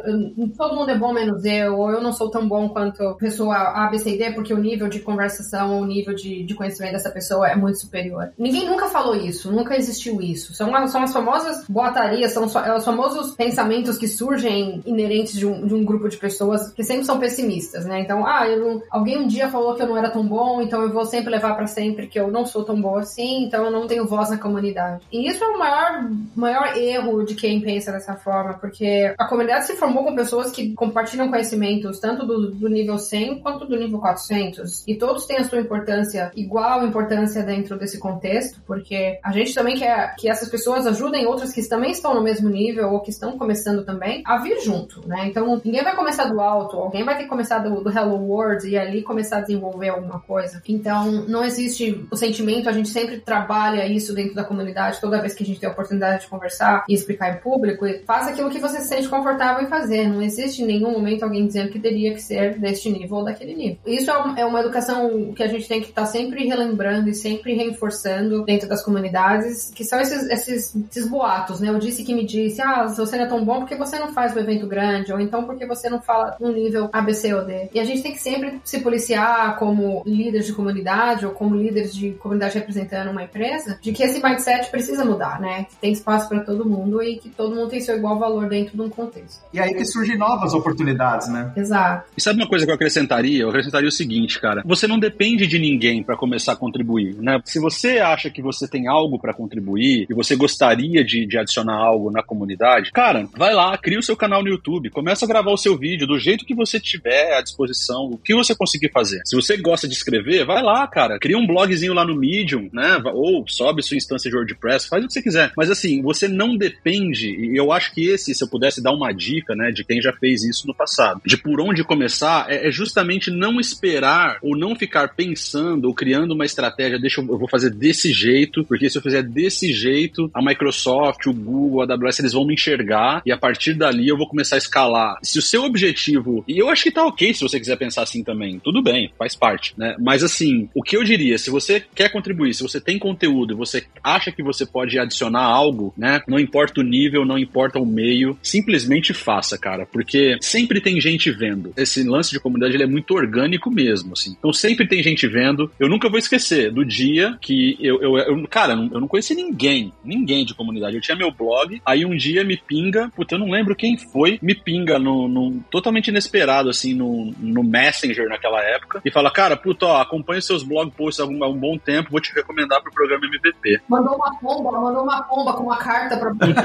Todo mundo é bom menos eu, ou eu não sou tão bom quanto pessoa A, B, C e D, porque o nível de conversação, o nível de, de conhecimento dessa pessoa é muito superior. Ninguém nunca falou isso, nunca existiu isso. São, são as famosas boatarias, são os famosos pensamentos que surgem inerentes de um, de um grupo de pessoas que sempre são pessimistas, né? Então, ah, eu, alguém um dia falou que eu não era tão bom, então eu vou sempre levar para sempre que eu não sou tão bom assim, então eu não tenho voz na comunidade. E isso é o maior, maior erro de quem pensa dessa forma, porque a comunidade se formou com pessoas que compartilham conhecimentos tanto do, do nível 100 quanto do nível 400. E todos têm a sua importância, igual importância dentro desse contexto, porque a gente também quer que essas pessoas ajudem outras que também estão no mesmo nível ou que estão começando também a vir junto, né? Então ninguém vai começar do alto, alguém vai ter que começar do, do Hello World e ali começar a desenvolver alguma coisa. Então não existe o sentimento, a gente sempre trabalha isso dentro da comunidade toda vez que a gente tem a oportunidade de conversar e explicar em público. Faça aquilo que você se sente confortável em fazer. Não existe em nenhum momento alguém dizendo que teria que ser deste nível ou daquele nível. Isso é, é uma educação que a gente tem que estar tá sempre relembrando e sempre reforçando dentro das comunidades, que são esses, esses, esses boatos, né? Eu disse que me disse, ah, você não é tão bom porque você não faz o evento grande, ou então porque você não fala um nível A, B, C ou D. E a gente tem que sempre se policiar como líder de comunidade ou como líder líderes de comunidade representando uma empresa, de que esse mindset precisa mudar, né? Que tem espaço para todo mundo e que todo mundo tem seu igual valor dentro de um contexto. E aí que surgem novas oportunidades, né? Exato. E sabe uma coisa que eu acrescentaria? Eu acrescentaria o seguinte, cara. Você não depende de ninguém para começar a contribuir, né? Se você acha que você tem algo para contribuir e você gostaria de, de adicionar algo na comunidade, cara, vai lá, cria o seu canal no YouTube, começa a gravar o seu vídeo do jeito que você tiver à disposição, o que você conseguir fazer. Se você gosta de escrever, vai lá, cara, cria um blogzinho lá no Medium, né? Ou sobe sua instância de WordPress, faz o que você quiser. Mas assim, você não depende, e eu acho que esse, se eu pudesse dar uma dica, né, de quem já fez isso no passado, de por onde começar, é, é justamente não esperar ou não ficar pensando ou criando uma estratégia, deixa eu, eu vou fazer desse jeito, porque se eu fizer desse jeito, a Microsoft, o Google, a AWS, eles vão me enxergar e a partir dali eu vou começar a escalar. Se o seu objetivo, e eu acho que tá ok se você quiser pensar assim também, tudo bem, faz parte, né? Mas assim, o que eu diria, se você quer contribuir, se você tem conteúdo você acha que você pode adicionar algo, né? Não importa o nível, não importa o meio, simplesmente faça, cara, porque sempre tem gente vendo. Esse lance de comunidade ele é muito orgânico mesmo, assim. Então sempre tem gente vendo. Eu nunca vou esquecer do dia que eu, eu, eu cara, eu não conheci ninguém, ninguém de comunidade. Eu tinha meu blog, aí um dia me pinga, puta, eu não lembro quem foi, me pinga no, no totalmente inesperado, assim, no, no Messenger naquela época, e fala, cara, puta, ó, acompanha seus blog posts um, há um bom tempo, vou te recomendar pro programa MVP. Mandou uma pomba, mandou uma pomba com uma carta pra. Um pombo.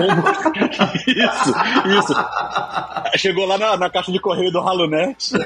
isso, isso. Chegou lá na, na caixa de correio do HaloNet.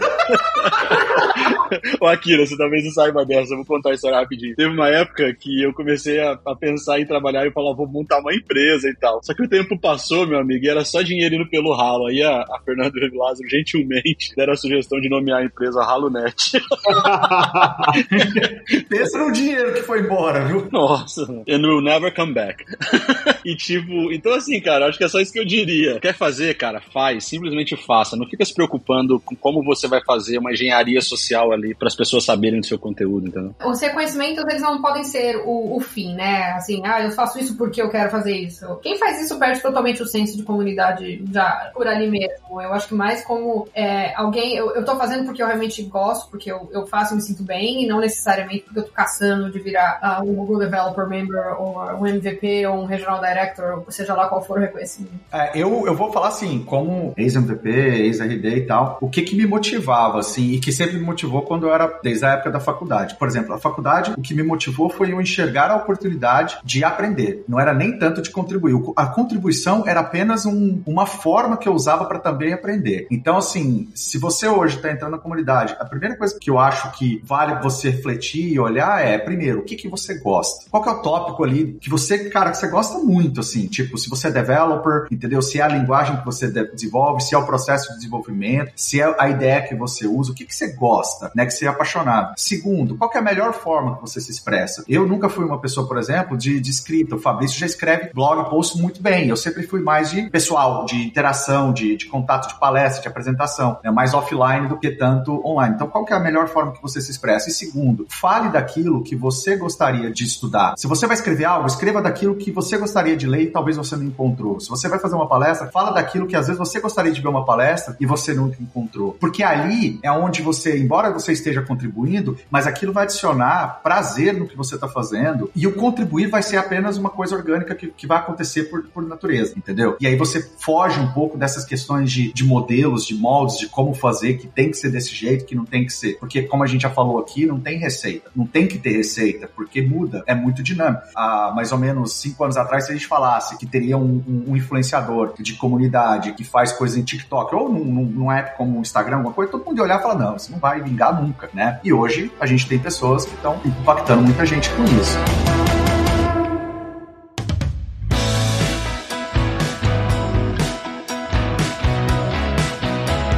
Ô, Akira, você talvez não saiba dessa, eu vou contar a história rapidinho. Teve uma época que eu comecei a, a pensar em trabalhar e falar, vou montar uma empresa e tal. Só que o tempo passou, meu amigo, e era só dinheiro indo pelo ralo. Aí a, a Fernanda Lázaro, gentilmente, deram a sugestão de nomear a empresa HaloNet. Pensa no dinheiro que foi embora, viu? Nossa, and will never come back. e tipo, então assim, cara, acho que é só isso que eu diria. Quer fazer, cara, faz, simplesmente faça. Não fica se preocupando com como você vai fazer uma engenharia social ali para as pessoas saberem do seu conteúdo, entendeu? Os reconhecimentos, eles não podem ser o, o, fim, né? Assim, ah, eu faço isso porque eu quero fazer isso. Quem faz isso perde totalmente o senso de comunidade já por ali mesmo. Eu acho que mais como é, alguém, eu, eu tô fazendo porque eu realmente gosto, porque eu, eu faço e me sinto bem, e não necessariamente porque eu tô caçando de virar uh, um Google Developer Member, ou um MVP, ou um Regional Director, ou seja lá qual for o reconhecimento. É, eu, eu vou falar assim, como ex-MVP, ex-RD e tal, o que que me motivava, assim, e que sempre me motivou quando eu era, desde a época da faculdade. Por exemplo, a faculdade, o que me motivou foi eu enxergar a oportunidade de aprender. Não era nem tanto de contribuir. A contribuição era apenas um, uma forma que eu usava para também aprender. Então, assim, se você hoje está entrando na comunidade, a primeira coisa que eu acho que vale você refletir e olhar é, primeiro, o que, que você gosta? Qual que é o tópico ali que você, cara, que você gosta muito, assim, tipo, se você é developer, entendeu? Se é a linguagem que você desenvolve, se é o processo de desenvolvimento, se é a ideia que você usa, o que, que você gosta, né? Que você é apaixonado. Segundo, qual que é a melhor forma que você se expressa? Eu nunca fui uma pessoa, por exemplo, de, de escrita. O Fabrício já escreve blog, post muito bem. Eu sempre fui mais de pessoal, de interação, de, de contato, de palestra, de apresentação, né? mais offline do que tanto online. Então, qual que é a melhor forma que você se expressa? E segundo, fale daquilo que você gostaria de estudar. Se você vai escrever algo, escreva daquilo que você gostaria de ler e talvez você não encontrou. Se você vai fazer uma palestra, fala daquilo que às vezes você gostaria de ver uma palestra e você nunca encontrou. Porque ali é onde você, embora você esteja contribuindo, mas aquilo vai adicionar prazer no que você está fazendo e o contribuir vai ser apenas uma coisa orgânica que, que vai acontecer por, por natureza, entendeu? E aí você foge um pouco dessas questões de, de modelos, de moldes, de como fazer, que tem que ser desse jeito, que não tem que ser. Porque, como a gente já falou aqui, não tem receita. Não tem que ter receita, porque muda, é muito dinâmico. Há mais ou menos cinco anos atrás, se a gente falasse que teria um, um, um influenciador de comunidade que faz coisas em TikTok ou num, num, num app como o Instagram, alguma coisa, todo mundo ia olhar e falar, não, isso não vai vingar nunca, né? E hoje a gente tem pessoas que estão impactando muita gente com isso.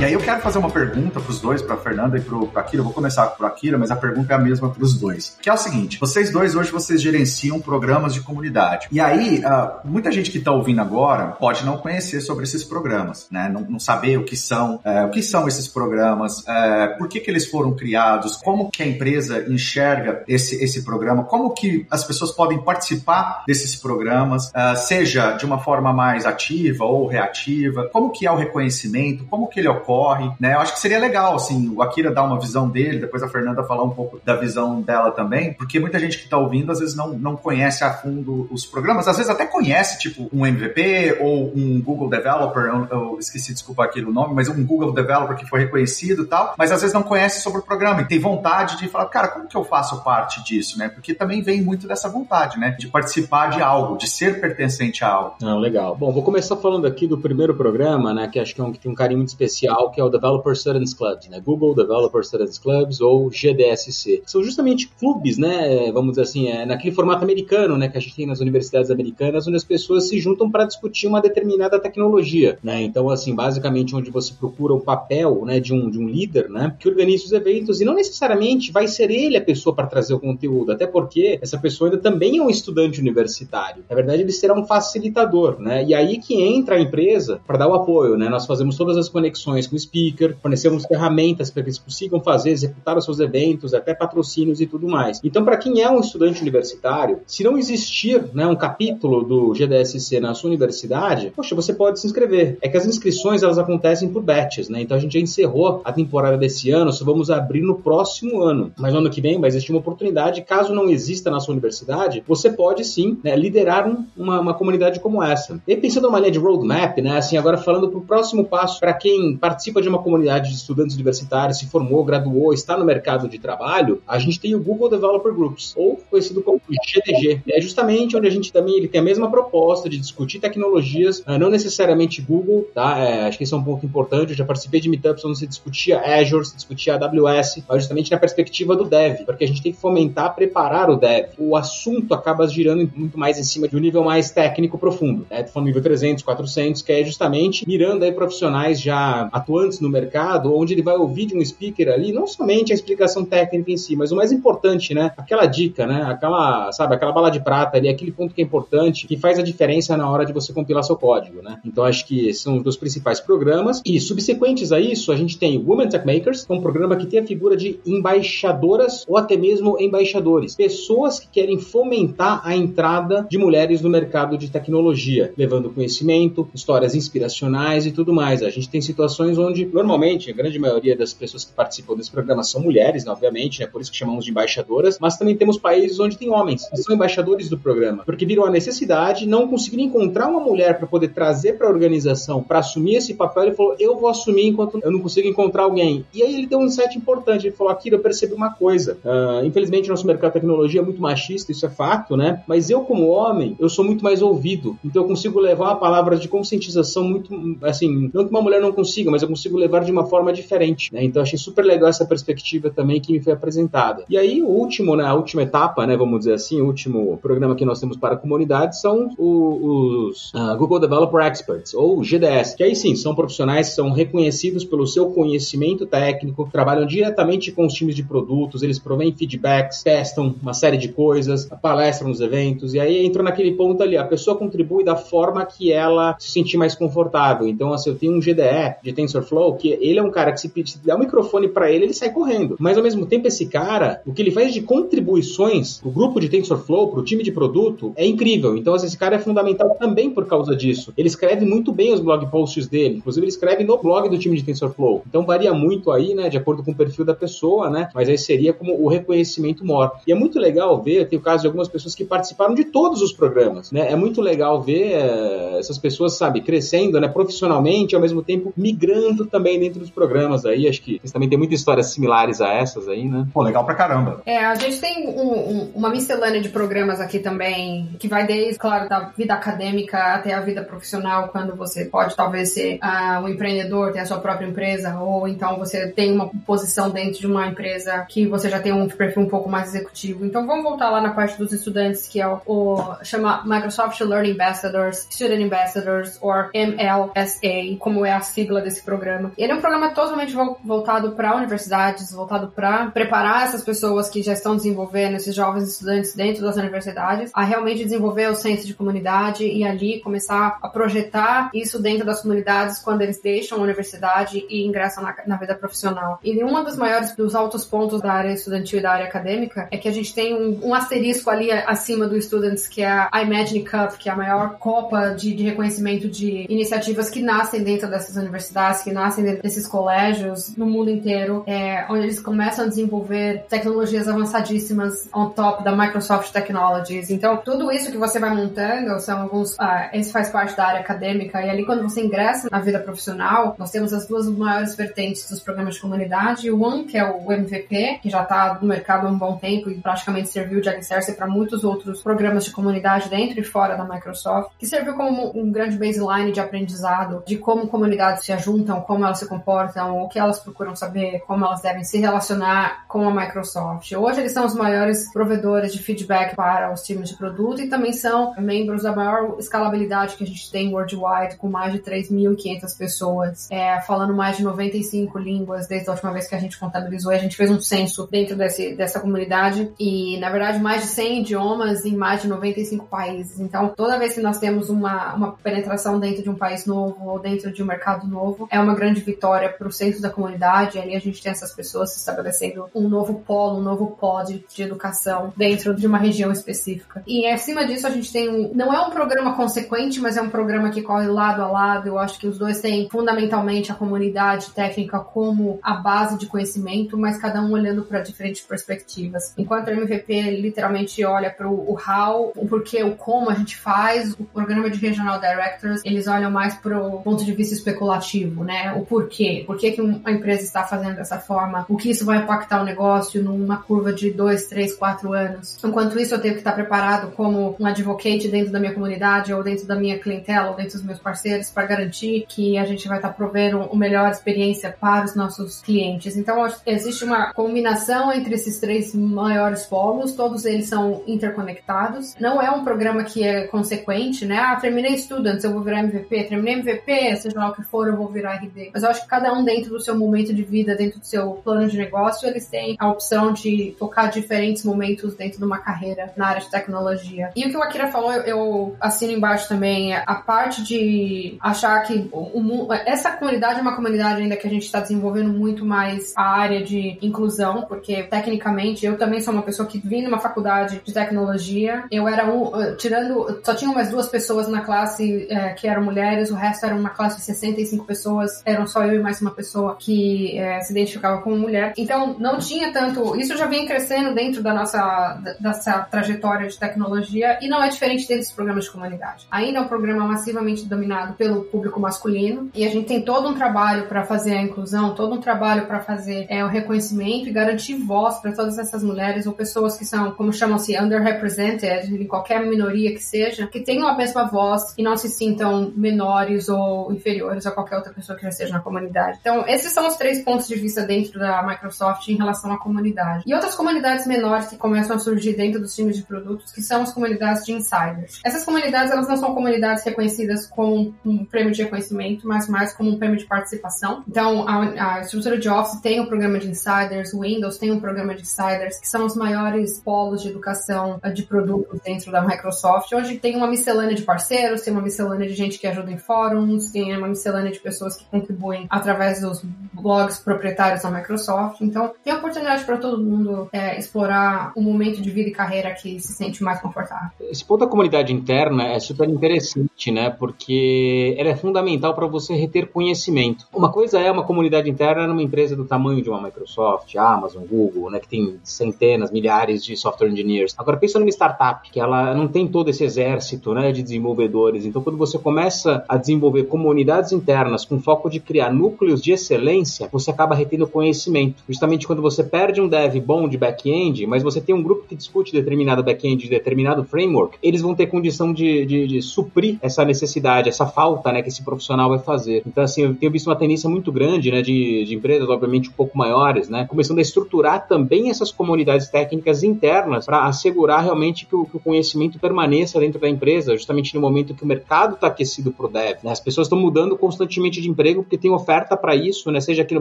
Aí eu quero fazer uma pergunta para os dois, para Fernanda e para o Akira. Eu vou começar por Akira, mas a pergunta é a mesma para os dois. Que é o seguinte: vocês dois hoje vocês gerenciam programas de comunidade. E aí uh, muita gente que está ouvindo agora pode não conhecer sobre esses programas, né? Não, não saber o que são, uh, o que são esses programas, uh, por que que eles foram criados, como que a empresa enxerga esse esse programa, como que as pessoas podem participar desses programas, seja de uma forma mais ativa ou reativa, como que é o reconhecimento, como que ele ocorre ocorre, né? Eu acho que seria legal, assim, o Akira dar uma visão dele, depois a Fernanda falar um pouco da visão dela também, porque muita gente que está ouvindo às vezes não, não conhece a fundo os programas, às vezes até conhece, tipo, um MVP ou um Google Developer, eu, eu esqueci, desculpa aqui o nome, mas um Google Developer que foi reconhecido e tal, mas às vezes não conhece sobre o programa e tem vontade de falar, cara, como que eu faço parte disso, né? Porque também vem muito dessa vontade, né? De participar de algo, de ser pertencente a algo. Não, legal. Bom, vou começar falando aqui do primeiro programa, né? Que acho que é um que tem um carinho muito especial, que é o Developer Students Clubs, né? Google Developer Students Clubs ou GDSC. São justamente clubes, né? Vamos dizer assim, é naquele formato americano, né? Que a gente tem nas universidades americanas, onde as pessoas se juntam para discutir uma determinada tecnologia, né? Então, assim, basicamente onde você procura o papel, né? De um, de um líder, né? Que organiza os eventos e não necessariamente vai ser ele a pessoa para trazer o conteúdo, até porque essa pessoa ainda também é um estudante universitário. Na verdade, ele será um facilitador, né? E aí que entra a empresa para dar o apoio, né? Nós fazemos todas as conexões com speaker, fornecemos ferramentas para que eles consigam fazer, executar os seus eventos, até patrocínios e tudo mais. Então, para quem é um estudante universitário, se não existir né, um capítulo do GDSC na sua universidade, poxa, você pode se inscrever. É que as inscrições elas acontecem por batches, né? Então a gente já encerrou a temporada desse ano, só vamos abrir no próximo ano. Mas no ano que vem vai existir uma oportunidade, caso não exista na sua universidade, você pode sim né, liderar um, uma, uma, comunidade como essa. E pensando numa linha de roadmap, né? Assim, agora falando para o próximo passo, para quem participa de uma comunidade de estudantes universitários, se formou, graduou, está no mercado de trabalho, a gente tem o Google Developer Groups, ou conhecido como GDG. É justamente onde a gente também ele tem a mesma proposta de discutir tecnologias, ah, não necessariamente Google, tá? É, acho que isso é um ponto importante. Eu já participei de meetups onde se discutia Azure, se discutia AWS, mas justamente na perspectiva do dev, porque a gente tem que fomentar, preparar o dev. O assunto acaba girando muito mais em cima de um nível mais técnico profundo, né? Falando nível 300, 400, que é justamente mirando aí profissionais já atuantes no mercado, onde ele vai ouvir de um speaker ali, não somente a explicação técnica em si, mas o mais importante, né? Aquela dica, né? Aquela, sabe, aquela bala de prata ali, aquele ponto que é importante, que faz a diferença na hora de você compilar seu código, né? Então acho que são os dois principais programas. E subsequentes a isso, a gente tem Women Tech Makers, que é um programa que tem a figura de embaixadoras ou até mesmo embaixadores, pessoas que querem fomentar a entrada de mulheres no mercado de tecnologia, levando conhecimento, histórias inspiracionais e tudo mais. A gente tem situações onde, normalmente, a grande maioria das pessoas que participam desse programa são mulheres, né, obviamente, né, por isso que chamamos de embaixadoras, mas também temos países onde tem homens, que são embaixadores do programa, porque viram a necessidade, não conseguiram encontrar uma mulher para poder trazer para a organização, para assumir esse papel, ele falou, eu vou assumir enquanto eu não consigo encontrar alguém. E aí ele deu um insight importante, ele falou, aqui eu percebi uma coisa, uh, infelizmente nosso mercado de tecnologia é muito machista, isso é fato, né? Mas eu como homem, eu sou muito mais ouvido, então eu consigo levar a palavra de conscientização muito, assim, não que uma mulher não consiga, mas eu consigo levar de uma forma diferente, né? Então achei super legal essa perspectiva também que me foi apresentada. E aí o último, né, a última etapa, né, vamos dizer assim, o último programa que nós temos para a comunidade são os, uh, Google Developer Experts, ou GDS, que aí sim, são profissionais que são reconhecidos pelo seu conhecimento técnico, trabalham diretamente com os times de produtos, eles provêm feedbacks, testam uma série de coisas, palestram nos eventos, e aí entrou naquele ponto ali, a pessoa contribui da forma que ela se sentir mais confortável. Então, assim, eu tenho um GDE de TensorFlow, que ele é um cara que se, se o um microfone para ele, ele sai correndo. Mas ao mesmo tempo, esse cara, o que ele faz de contribuições pro grupo de TensorFlow, pro time de produto, é incrível. Então, assim, esse cara é fundamental também por causa disso. Ele escreve muito bem os blog posts dele, inclusive ele escreve no blog do time de TensorFlow. Então varia muito aí, né, de acordo com o perfil da pessoa, né? Mas aí seria como o reconhecimento maior. E é muito legal ver, tem o caso de algumas pessoas que participaram de todos os programas, né? É muito legal ver é, essas pessoas, sabe, crescendo, né, profissionalmente, ao mesmo tempo migrando também dentro dos programas aí. Acho que também tem muitas histórias similares a essas aí, né? Pô, legal pra caramba. É, a gente tem um, um, uma miscelânea de programas aqui também, que vai desde, claro, da vida acadêmica até a vida profissional, quando você pode talvez ser uh, um empreendedor, ter a sua própria empresa, ou então você tem uma posição dentro de uma empresa que você já tem um perfil um pouco mais executivo. Então vamos voltar lá na parte dos estudantes, que é o, o chama Microsoft Learning Ambassadors, Student Ambassadors, ou MLSA, como é a sigla desse programa. Ele é um programa totalmente voltado para universidades, voltado para preparar essas pessoas que já estão desenvolvendo, esses jovens estudantes dentro das universidades, a realmente desenvolver o senso de comunidade e ali começar a projetar isso dentro das comunidades quando eles deixam a universidade e ingressam na, na vida profissional. E um dos maiores, dos altos pontos da área estudantil e da área acadêmica é que a gente tem um, um asterisco ali acima do Students, que é a Imagine Cup, que é a maior copa de, de reconhecimento de iniciativas que nascem dentro dessas universidades, que nascem desses colégios no mundo inteiro, é, onde eles começam a desenvolver tecnologias avançadíssimas on top da Microsoft Technologies. Então, tudo isso que você vai montando são alguns. Ah, esse faz parte da área acadêmica, e ali quando você ingressa na vida profissional, nós temos as duas maiores vertentes dos programas de comunidade. One, que é o MVP, que já está no mercado há um bom tempo e praticamente serviu de alicerce para muitos outros programas de comunidade dentro e fora da Microsoft, que serviu como um grande baseline de aprendizado de como comunidades se ajuntam, como elas se comportam, o que elas procuram saber, como elas devem se relacionar com a Microsoft. Hoje eles são os maiores provedores de feedback para os times de produto e também são membros da maior escalabilidade que a gente tem worldwide, com mais de 3.500 pessoas, é, falando mais de 95 línguas desde a última vez que a gente contabilizou. A gente fez um censo dentro desse, dessa comunidade e, na verdade, mais de 100 idiomas em mais de 95 países. Então, toda vez que nós temos uma, uma penetração dentro de um país novo ou dentro de um mercado novo, é uma grande vitória para o centro da comunidade. Ali a gente tem essas pessoas se estabelecendo um novo polo, um novo pod de educação dentro de uma região específica. E acima disso, a gente tem um. Não é um programa consequente, mas é um programa que corre lado a lado. Eu acho que os dois têm fundamentalmente a comunidade técnica como a base de conhecimento, mas cada um olhando para diferentes perspectivas. Enquanto o MVP literalmente olha para o how, o porquê, o como a gente faz, o programa de Regional Directors, eles olham mais para o ponto de vista especulativo, né? O porquê. Por que, que uma empresa está fazendo dessa forma? O que isso vai impactar o negócio numa curva de dois, três, quatro anos? Enquanto isso, eu tenho que estar preparado como um advocate dentro da minha comunidade ou dentro da minha clientela ou dentro dos meus parceiros para garantir que a gente vai estar provendo uma melhor experiência para os nossos clientes. Então, existe uma combinação entre esses três maiores polos, todos eles são interconectados. Não é um programa que é consequente, né? Ah, terminei Students, eu vou virar MVP, terminei MVP, seja lá o que for, eu vou virar Mas eu acho que cada um dentro do seu momento de vida, dentro do seu plano de negócio, eles têm a opção de tocar diferentes momentos dentro de uma carreira na área de tecnologia. E o que o Akira falou, eu, assino embaixo também, a parte de achar que o, o, essa comunidade é uma comunidade ainda que a gente está desenvolvendo muito mais a área de inclusão, porque tecnicamente eu também sou uma pessoa que vim numa faculdade de tecnologia. Eu era um, tirando, só tinha umas duas pessoas na classe é, que eram mulheres, o resto era uma classe de 65 pessoas, eram só eu e mais uma pessoa que é, se identificava como mulher. Então não tinha tanto, isso já vem crescendo dentro da nossa dessa trajetória de tecnologia e não é diferente desses programas de comunidade. Ainda é um programa massivamente dominado pelo público masculino e a gente tem todo um trabalho para fazer a inclusão, todo um trabalho para fazer é, o reconhecimento e garantir voz para todas essas mulheres ou pessoas que são, como chamam-se, underrepresented, em qualquer minoria que seja, que tenham a mesma voz e não se sintam menores ou inferiores a qualquer outra pessoa que já esteja na comunidade. Então, esses são os três pontos de vista dentro da Microsoft em relação à comunidade. E outras comunidades menores que começam a surgir dentro dos times de produtos, que são as comunidades de insiders. Essas comunidades, elas não são comunidades reconhecidas como um prêmio de reconhecimento, mas mais como um prêmio de participação. Então, a, a estrutura de Office tem um programa de insiders, o Windows tem um programa de insiders, que são os maiores polos de educação de produtos dentro da Microsoft. Hoje tem uma miscelânea de parceiros, tem uma miscelânea de gente que ajuda em fóruns, tem uma miscelânea de pessoas que contribuem através dos blogs proprietários da Microsoft. Então, tem oportunidade para todo mundo é, explorar o momento de vida e carreira que se sente mais confortável. Esse ponto da comunidade interna é super interessante, né? Porque ela é fundamental para você reter conhecimento. Uma coisa é uma comunidade interna numa empresa do tamanho de uma Microsoft, Amazon, Google, né? Que tem centenas, milhares de software engineers. Agora, pensa numa startup, que ela não tem todo esse exército né, de desenvolvedores. Então, quando você começa a desenvolver comunidades internas com foco de criar núcleos de excelência, você acaba retendo conhecimento. Justamente quando você perde um dev bom de back-end, mas você tem um grupo que discute determinado back-end de determinado framework, eles vão ter condição de, de, de, suprir essa necessidade, essa falta né, que esse profissional vai fazer. Então, assim, eu tenho visto uma tendência muito grande né, de, de empresas, obviamente, um pouco maiores, né, começando a estruturar também essas comunidades técnicas internas para assegurar realmente que o, que o, conhecimento permaneça dentro da empresa, justamente no momento que o mercado está aquecido para o dev. Né? As pessoas estão mudando constantemente de emprego porque tem oferta para isso, né, seja aqui no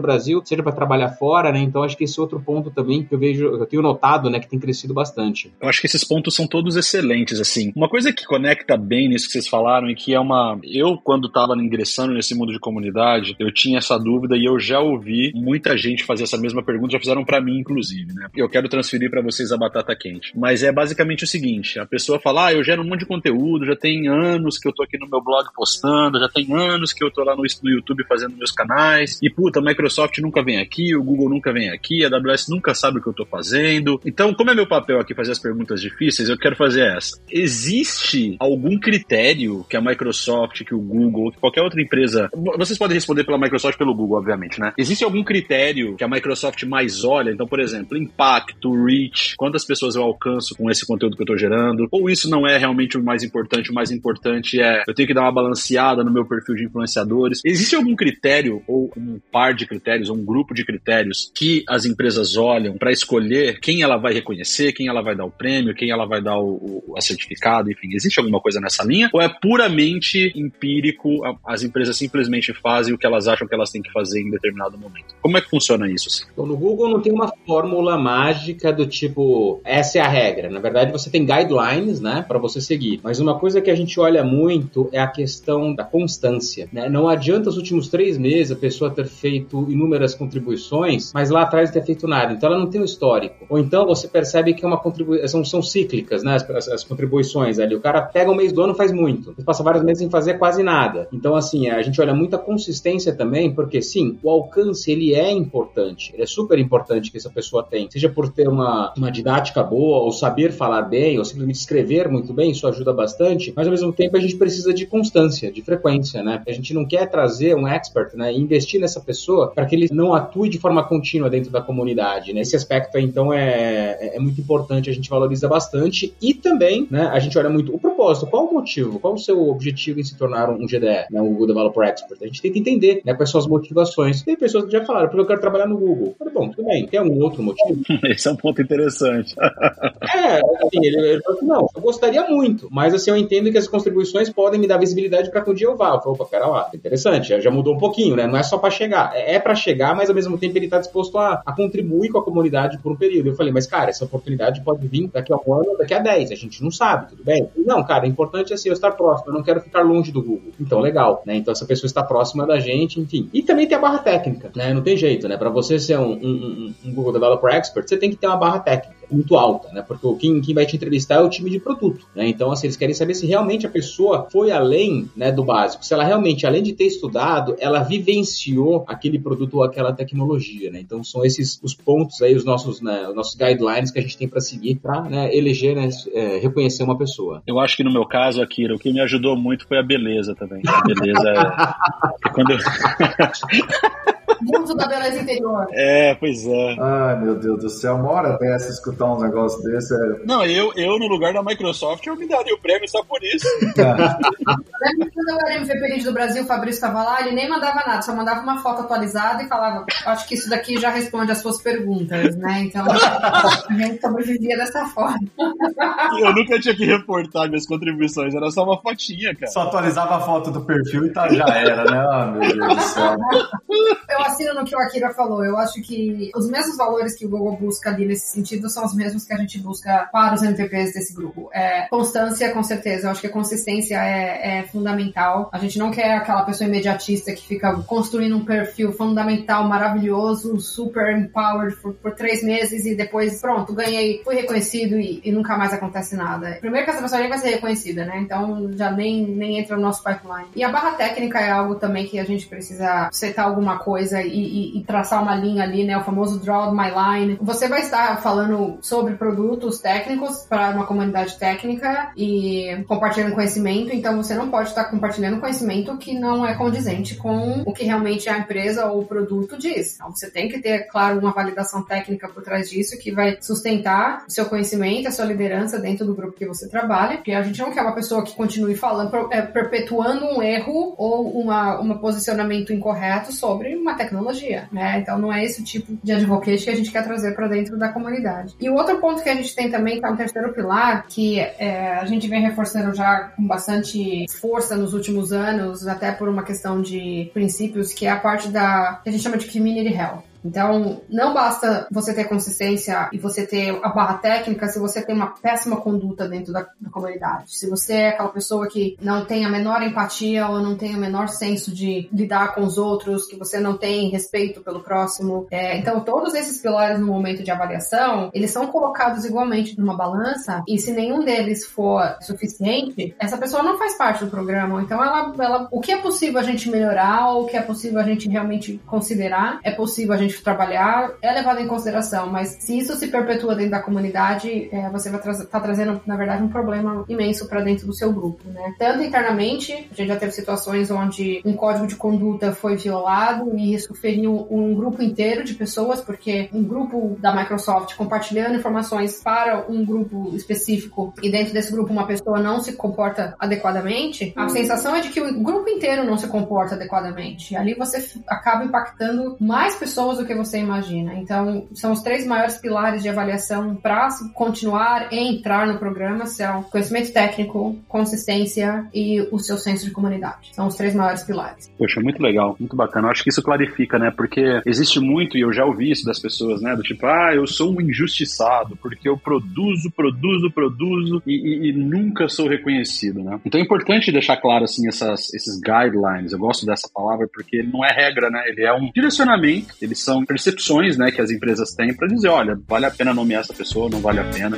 Brasil, seja para trabalhar fora. Né? Então, acho que esse é outro ponto também que eu vejo, eu tenho notado né, que tem crescido bastante. Eu acho que esses pontos são todos excelentes. assim. Uma coisa que conecta bem nisso que vocês falaram e que é uma. Eu, quando estava ingressando nesse mundo de comunidade, eu tinha essa dúvida e eu já ouvi muita gente fazer essa mesma pergunta, já fizeram para mim, inclusive. Né? Eu quero transferir para vocês a batata quente. Mas é basicamente o seguinte: a pessoa fala, ah, eu gero um monte de conteúdo, já tem anos que eu tô aqui no meu blog postando, já tem anos que eu tô lá no, YouTube YouTube fazendo meus canais, e puta, a Microsoft nunca vem aqui, o Google nunca vem aqui, a AWS nunca sabe o que eu tô fazendo. Então, como é meu papel aqui fazer as perguntas difíceis, eu quero fazer essa. Existe algum critério que a Microsoft, que o Google, que qualquer outra empresa. Vocês podem responder pela Microsoft pelo Google, obviamente, né? Existe algum critério que a Microsoft mais olha? Então, por exemplo, impacto, reach, quantas pessoas eu alcanço com esse conteúdo que eu tô gerando? Ou isso não é realmente o mais importante? O mais importante é eu tenho que dar uma balanceada no meu perfil de influenciadores. Existe algum critério, ou um par de critérios, ou um grupo de critérios que as empresas olham para escolher quem ela vai reconhecer, quem ela vai dar o prêmio, quem ela vai dar o, o certificado, enfim? Existe alguma coisa nessa linha? Ou é puramente empírico, as empresas simplesmente fazem o que elas acham que elas têm que fazer em determinado momento? Como é que funciona isso? Então, no Google não tem uma fórmula mágica do tipo, essa é a regra. Na verdade, você tem guidelines, né, para você seguir. Mas uma coisa que a gente olha muito é a questão da constância. Né? Não adianta os últimos três meses a pessoa ter feito inúmeras contribuições, mas lá atrás não ter feito nada. Então ela não tem o um histórico. Ou então você percebe que é uma contribuição são, cíclicas, né? As, as, as, contribuições ali. O cara pega o mês do ano faz muito. Ele passa vários meses sem fazer quase nada. Então, assim, a gente olha muita consistência também, porque sim, o alcance ele é importante. Ele é super importante que essa pessoa tem. Seja por ter uma, uma didática boa, ou saber falar bem, ou simplesmente escrever muito bem, isso ajuda bastante. Mas ao mesmo tempo a gente precisa de constância, de frequência, né? A gente não quer trazer um expert, né? E investir nessa pessoa para que ele não atue de forma contínua dentro da comunidade. Né? Esse aspecto, então, é, é, é muito importante, a gente valoriza bastante. E também, né, a gente olha muito o propósito, qual o motivo, qual o seu objetivo em se tornar um GDE, né, um Google Developer Expert. A gente tem que entender né, quais são as motivações. Tem pessoas que já falaram, porque eu quero trabalhar no Google. Falei, bom, tudo bem, tem algum outro motivo? Esse é um ponto interessante. é, assim, ele, ele falou assim, não, eu gostaria muito, mas assim, eu entendo que as contribuições podem me dar visibilidade para que um dia eu vá. Eu falei, opa, pera lá, interessante, já, já mudou um pouquinho, né? Não é só para chegar, é, é para chegar, mas ao mesmo tempo ele está disposto a, a contribuir com a comunidade por um período. Eu falei, mas cara, essa oportunidade pode vir daqui a um ano, daqui a 10, a gente não sabe, tudo bem? Não, cara, o importante é assim, eu estar próximo, eu não quero ficar longe do Google. Então, legal, né? Então, essa pessoa está próxima da gente, enfim. E também tem a barra técnica, né? Não tem jeito, né? Para você ser um, um, um, Google Developer Expert, você tem que ter uma barra técnica muito alta, né? Porque quem, quem vai te entrevistar é o time de produto, né? Então, assim, eles querem saber se realmente a pessoa foi além, né, do básico. Se ela realmente, além de ter estudado, ela vivenciou aquele produto ou aquela tecnologia, né? Então, são esses os pontos aí, os nossos, né, os nossos guidelines que a gente tem para seguir para né, eleger, né, é, reconhecer uma pessoa. Eu acho que no meu caso, Akira, o que me ajudou muito foi a beleza também. A beleza é... quando eu... Mundo da beleza interior. É, pois é. Ai, meu Deus do céu, uma hora dessa escutar um negócio desse. É... Não, eu, eu, no lugar da Microsoft, eu me daria o prêmio só por isso. Lembra quando eu era MVP do Brasil, o Fabrício estava lá, ele nem mandava nada, só mandava uma foto atualizada e falava: Acho que isso daqui já responde as suas perguntas, né? Então a gente sobrevivia dessa forma. Eu nunca tinha que reportar minhas contribuições, era só uma fotinha, cara. Só atualizava a foto do perfil e tá, já era, né? Ah, meu Deus do céu. Eu assino no que o Akira falou. Eu acho que os mesmos valores que o Google busca ali nesse sentido são os mesmos que a gente busca para os MVPs desse grupo. É, constância, com certeza. Eu acho que a consistência é, é fundamental. A gente não quer aquela pessoa imediatista que fica construindo um perfil fundamental, maravilhoso, super empowered por, por três meses e depois, pronto, ganhei, fui reconhecido e, e nunca mais acontece nada. Primeiro que essa pessoa nem vai ser reconhecida, né? Então já nem, nem entra no nosso pipeline. E a barra técnica é algo também que a gente precisa setar alguma coisa e, e, e, traçar uma linha ali, né? O famoso draw my line. Você vai estar falando sobre produtos técnicos para uma comunidade técnica e compartilhando conhecimento, então você não pode estar compartilhando conhecimento que não é condizente com o que realmente a empresa ou o produto diz. Então você tem que ter, claro, uma validação técnica por trás disso que vai sustentar o seu conhecimento, a sua liderança dentro do grupo que você trabalha, porque a gente não quer uma pessoa que continue falando, é, perpetuando um erro ou uma, um posicionamento incorreto sobre uma tecnologia, né? Então não é esse tipo de advocate que a gente quer trazer para dentro da comunidade. E o outro ponto que a gente tem também, que é um terceiro pilar, que é, a gente vem reforçando já com bastante força nos últimos anos, até por uma questão de princípios, que é a parte da que a gente chama de community health. Então, não basta você ter consistência e você ter a barra técnica se você tem uma péssima conduta dentro da, da comunidade. Se você é aquela pessoa que não tem a menor empatia ou não tem o menor senso de lidar com os outros, que você não tem respeito pelo próximo. É, então, todos esses pilares no momento de avaliação, eles são colocados igualmente numa balança e se nenhum deles for suficiente, essa pessoa não faz parte do programa. Então, ela, ela, o que é possível a gente melhorar, o que é possível a gente realmente considerar, é possível a gente trabalhar, é levado em consideração. Mas se isso se perpetua dentro da comunidade, é, você vai estar tá trazendo, na verdade, um problema imenso para dentro do seu grupo, né? Tanto internamente, a gente já teve situações onde um código de conduta foi violado e isso feriu um grupo inteiro de pessoas, porque um grupo da Microsoft compartilhando informações para um grupo específico e dentro desse grupo uma pessoa não se comporta adequadamente, a sensação é de que o grupo inteiro não se comporta adequadamente. E ali você acaba impactando mais pessoas do que você imagina. Então, são os três maiores pilares de avaliação para continuar e entrar no programa, são conhecimento técnico, consistência e o seu senso de comunidade. São os três maiores pilares. Poxa, muito legal, muito bacana. Eu acho que isso clarifica, né? Porque existe muito, e eu já ouvi isso das pessoas, né? Do tipo, ah, eu sou um injustiçado, porque eu produzo, produzo, produzo e, e, e nunca sou reconhecido, né? Então é importante deixar claro, assim, essas, esses guidelines. Eu gosto dessa palavra porque ele não é regra, né? Ele é um direcionamento, eles são percepções, né, que as empresas têm para dizer, olha, vale a pena nomear essa pessoa, não vale a pena.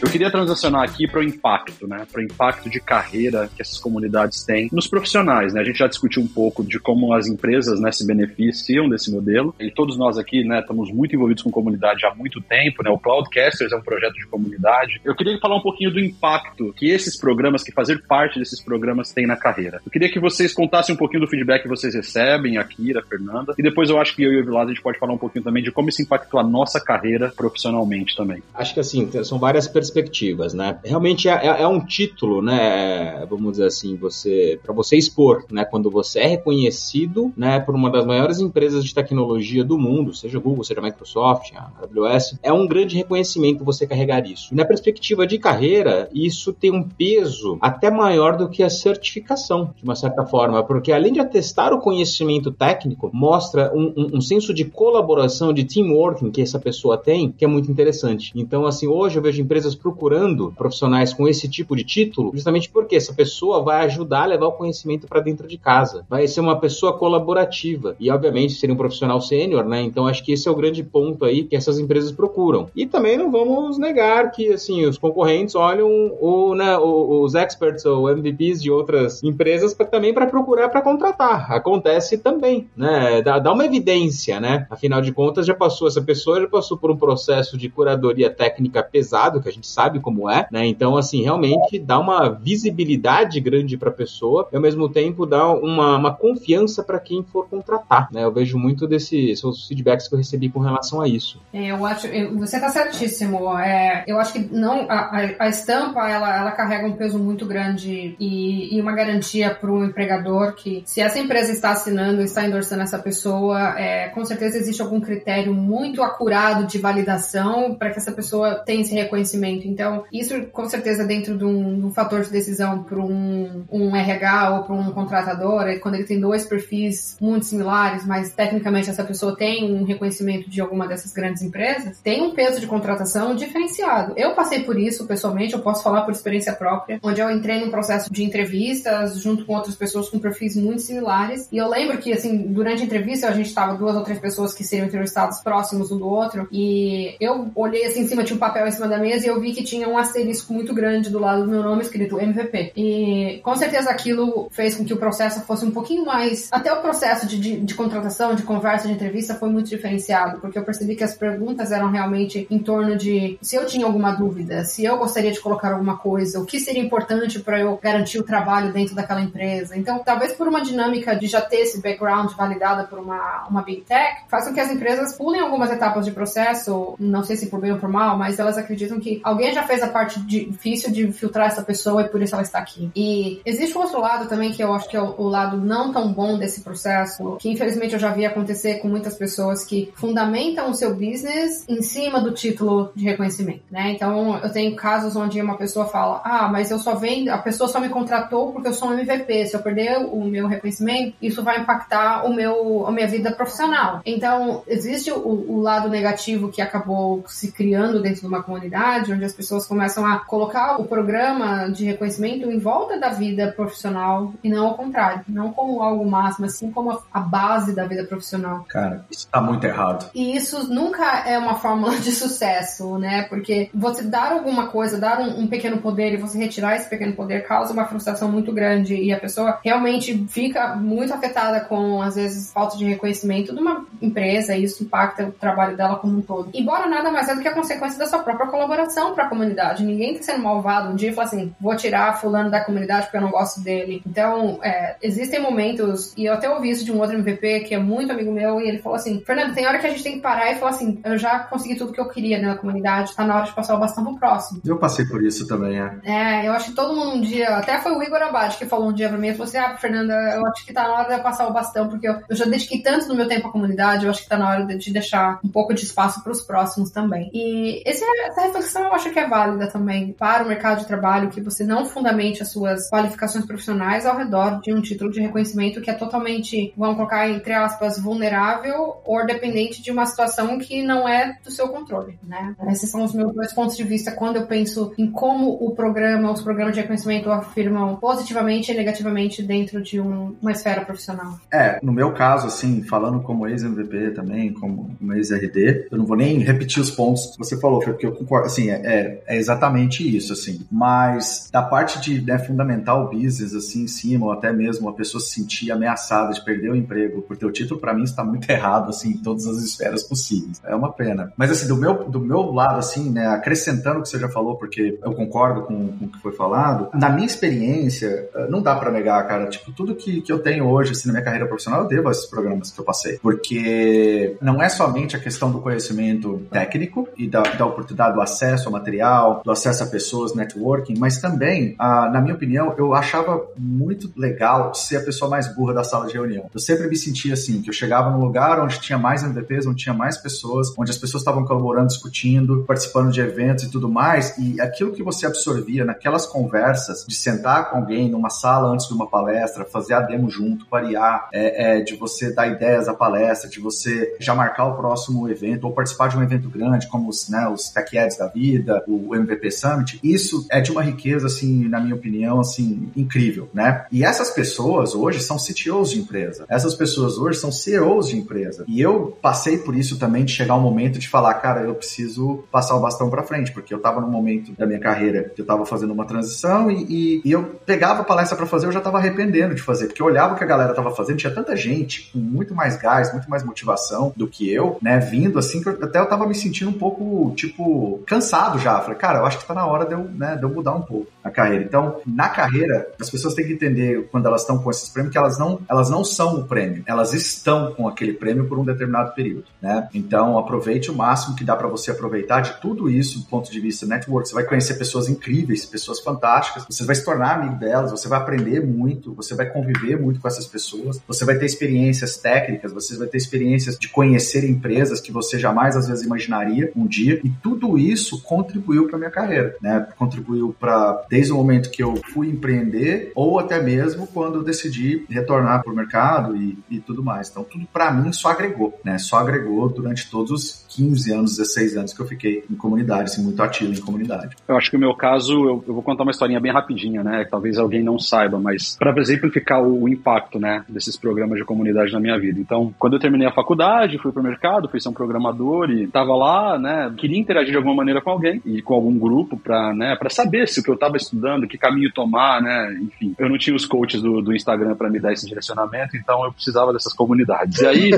Eu queria transacionar aqui para o impacto, né? Para o impacto de carreira que essas comunidades têm nos profissionais, né? A gente já discutiu um pouco de como as empresas, né, se beneficiam desse modelo. E todos nós aqui, né, estamos muito envolvidos com comunidade há muito tempo, né? O Cloudcasters é um projeto de comunidade. Eu queria falar um pouquinho do impacto que esses programas, que fazer parte desses programas têm na carreira. Eu queria que vocês contassem um pouquinho do feedback que vocês recebem, a Kira, a Fernanda, e depois eu acho que eu e o Vilas a gente pode falar um pouquinho também de como isso impactou a nossa carreira profissionalmente também. Acho que assim, são várias perspectivas perspectivas, né? Realmente é, é, é um título, né? Vamos dizer assim, você para você expor, né? Quando você é reconhecido, né? Por uma das maiores empresas de tecnologia do mundo, seja Google, seja Microsoft, a AWS, é um grande reconhecimento você carregar isso. Na perspectiva de carreira, isso tem um peso até maior do que a certificação, de uma certa forma, porque além de atestar o conhecimento técnico, mostra um, um, um senso de colaboração, de teamwork que essa pessoa tem, que é muito interessante. Então, assim, hoje eu vejo empresas procurando profissionais com esse tipo de título, justamente porque essa pessoa vai ajudar a levar o conhecimento para dentro de casa. Vai ser uma pessoa colaborativa e, obviamente, seria um profissional sênior, né? Então, acho que esse é o grande ponto aí que essas empresas procuram. E também não vamos negar que, assim, os concorrentes olham o, né, os experts ou MVPs de outras empresas pra, também para procurar para contratar. Acontece também, né? Dá, dá uma evidência, né? Afinal de contas, já passou essa pessoa já passou por um processo de curadoria técnica pesado que a gente sabe como é, né? Então, assim, realmente dá uma visibilidade grande para a pessoa e ao mesmo tempo dá uma, uma confiança para quem for contratar, né? Eu vejo muito desses feedbacks que eu recebi com relação a isso. É, eu acho, você está certíssimo. É, eu acho que não a, a, estampa ela, ela carrega um peso muito grande e, e uma garantia para o empregador que se essa empresa está assinando, está endossando essa pessoa, é, com certeza existe algum critério muito acurado de validação para que essa pessoa tenha esse reconhecimento então, isso com certeza dentro de um, de um fator de decisão para um, um RH ou para um contratador, é quando ele tem dois perfis muito similares, mas tecnicamente essa pessoa tem um reconhecimento de alguma dessas grandes empresas, tem um peso de contratação diferenciado. Eu passei por isso pessoalmente, eu posso falar por experiência própria, onde eu entrei num processo de entrevistas junto com outras pessoas com perfis muito similares. E eu lembro que, assim, durante a entrevista a gente estava duas ou três pessoas que seriam entrevistadas próximos um do outro, e eu olhei assim em cima, tinha um papel em cima da mesa e eu vi vi que tinha um asterisco muito grande do lado do meu nome escrito MVP. E com certeza aquilo fez com que o processo fosse um pouquinho mais. Até o processo de, de, de contratação, de conversa, de entrevista foi muito diferenciado, porque eu percebi que as perguntas eram realmente em torno de se eu tinha alguma dúvida, se eu gostaria de colocar alguma coisa, o que seria importante para eu garantir o trabalho dentro daquela empresa. Então, talvez por uma dinâmica de já ter esse background validada por uma, uma Big Tech, faça com que as empresas pulem algumas etapas de processo, não sei se por bem ou por mal, mas elas acreditam que alguém já fez a parte difícil de filtrar essa pessoa e por isso ela está aqui. E existe um outro lado também que eu acho que é o, lado não tão bom desse processo, que infelizmente eu já vi acontecer com muitas pessoas que fundamentam o seu business em cima do título de reconhecimento, né? Então eu tenho casos onde uma pessoa fala, ah, mas eu só vendo, a pessoa só me contratou porque eu sou um MVP. Se eu perder o meu reconhecimento, isso vai impactar o meu, a minha vida profissional. Então existe o, o lado negativo que acabou se criando dentro de uma comunidade, onde as pessoas começam a colocar o programa de reconhecimento em volta da vida profissional e não ao contrário, não como algo máximo, assim como a base da vida profissional. Cara, isso tá muito errado. E isso nunca é uma fórmula de sucesso, né? Porque você dar alguma coisa, dar um, um pequeno poder e você retirar esse pequeno poder causa uma frustração muito grande e a pessoa realmente fica muito afetada com, às vezes, falta de reconhecimento de uma empresa e isso impacta o trabalho dela como um todo. Embora nada mais é do que a consequência da sua própria colaboração para a comunidade. Ninguém tá sendo malvado um dia e fala assim, vou tirar fulano da comunidade porque eu não gosto dele. Então, é, existem momentos, e eu até ouvi isso de um outro MVP que é muito amigo meu, e ele falou assim, Fernando, tem hora que a gente tem que parar e falar assim, eu já consegui tudo que eu queria na comunidade, tá na hora de passar o bastão pro próximo. Eu passei por isso também, é. É, eu acho que todo mundo um dia, até foi o Igor Abad que falou um dia pra mim, falou assim, ah, Fernanda, eu acho que tá na hora de eu passar o bastão, porque eu, eu já dediquei tanto no meu tempo à comunidade, eu acho que tá na hora de, de deixar um pouco de espaço pros próximos também. E esse, essa reflexão eu acho que é válida também para o mercado de trabalho, que você não fundamente as suas qualificações profissionais ao redor de um título de reconhecimento que é totalmente, vamos colocar entre aspas, vulnerável ou dependente de uma situação que não é do seu controle, né? Esses são os meus dois pontos de vista quando eu penso em como o programa, os programas de reconhecimento afirmam positivamente e negativamente dentro de um, uma esfera profissional. É, no meu caso, assim, falando como ex-MVP também, como ex-RD, eu não vou nem repetir os pontos que você falou, porque eu concordo, assim, é, é, é exatamente isso, assim. Mas da parte de né, fundamental business, assim, em cima, ou até mesmo a pessoa se sentir ameaçada de perder o emprego por ter o título, para mim está muito errado, assim, em todas as esferas possíveis. É uma pena. Mas, assim, do meu, do meu lado, assim, né, acrescentando o que você já falou, porque eu concordo com, com o que foi falado, na minha experiência, eh, não dá para negar, cara, tipo, tudo que, que eu tenho hoje, assim, na minha carreira profissional, eu devo a esses programas que eu passei. Porque não é somente a questão do conhecimento técnico e da, da oportunidade do acesso ao material, do acesso a pessoas, networking, mas também, ah, na minha opinião, eu achava muito legal ser a pessoa mais burra da sala de reunião. Eu sempre me sentia assim, que eu chegava num lugar onde tinha mais MVPs, onde tinha mais pessoas, onde as pessoas estavam colaborando, discutindo, participando de eventos e tudo mais, e aquilo que você absorvia naquelas conversas, de sentar com alguém numa sala antes de uma palestra, fazer a demo junto, variar, é, é, de você dar ideias à palestra, de você já marcar o próximo evento, ou participar de um evento grande, como os, né, os Tech Ads da vida, o MVP Summit, isso é de uma riqueza, assim, na minha opinião, assim, incrível, né? E essas pessoas hoje são CTOs de empresa. Essas pessoas hoje são CEOs de empresa. E eu passei por isso também de chegar um momento de falar, cara, eu preciso passar o bastão para frente, porque eu tava num momento da minha carreira que eu tava fazendo uma transição e, e, e eu pegava a palestra para fazer, eu já tava arrependendo de fazer, porque eu olhava o que a galera tava fazendo, tinha tanta gente com muito mais gás, muito mais motivação do que eu, né, vindo assim, que eu, até eu tava me sentindo um pouco, tipo, cansado já. Falei, cara, eu acho que tá na hora de eu, né, de eu mudar um pouco a carreira. Então, na carreira, as pessoas têm que entender quando elas estão com esses prêmios que elas não, elas não são o prêmio, elas estão com aquele prêmio por um determinado período, né? Então, aproveite o máximo que dá para você aproveitar de tudo isso do ponto de vista network. Você vai conhecer pessoas incríveis, pessoas fantásticas, você vai se tornar amigo delas, você vai aprender muito, você vai conviver muito com essas pessoas, você vai ter experiências técnicas, você vai ter experiências de conhecer empresas que você jamais às vezes imaginaria um dia, e tudo isso contribuiu para minha carreira, né? Contribuiu para desde o momento que eu fui empreender ou até mesmo quando eu decidi retornar para o mercado e, e tudo mais. Então, tudo para mim só agregou, né? Só agregou durante todos os 15 anos, 16 anos que eu fiquei em comunidade, assim, muito ativo em comunidade. Eu acho que o meu caso, eu, eu vou contar uma historinha bem rapidinha, né? Talvez alguém não saiba, mas para exemplificar o, o, impacto, né, desses programas de comunidade na minha vida. Então, quando eu terminei a faculdade, fui pro mercado, fui ser um programador e tava lá, né, queria interagir de alguma maneira com alguém e com algum grupo para, né, saber se o que eu tava estudando, que caminho tomar, né, enfim. Eu não tinha os coaches do, do Instagram para me dar esse direcionamento, então eu precisava dessas comunidades. E aí,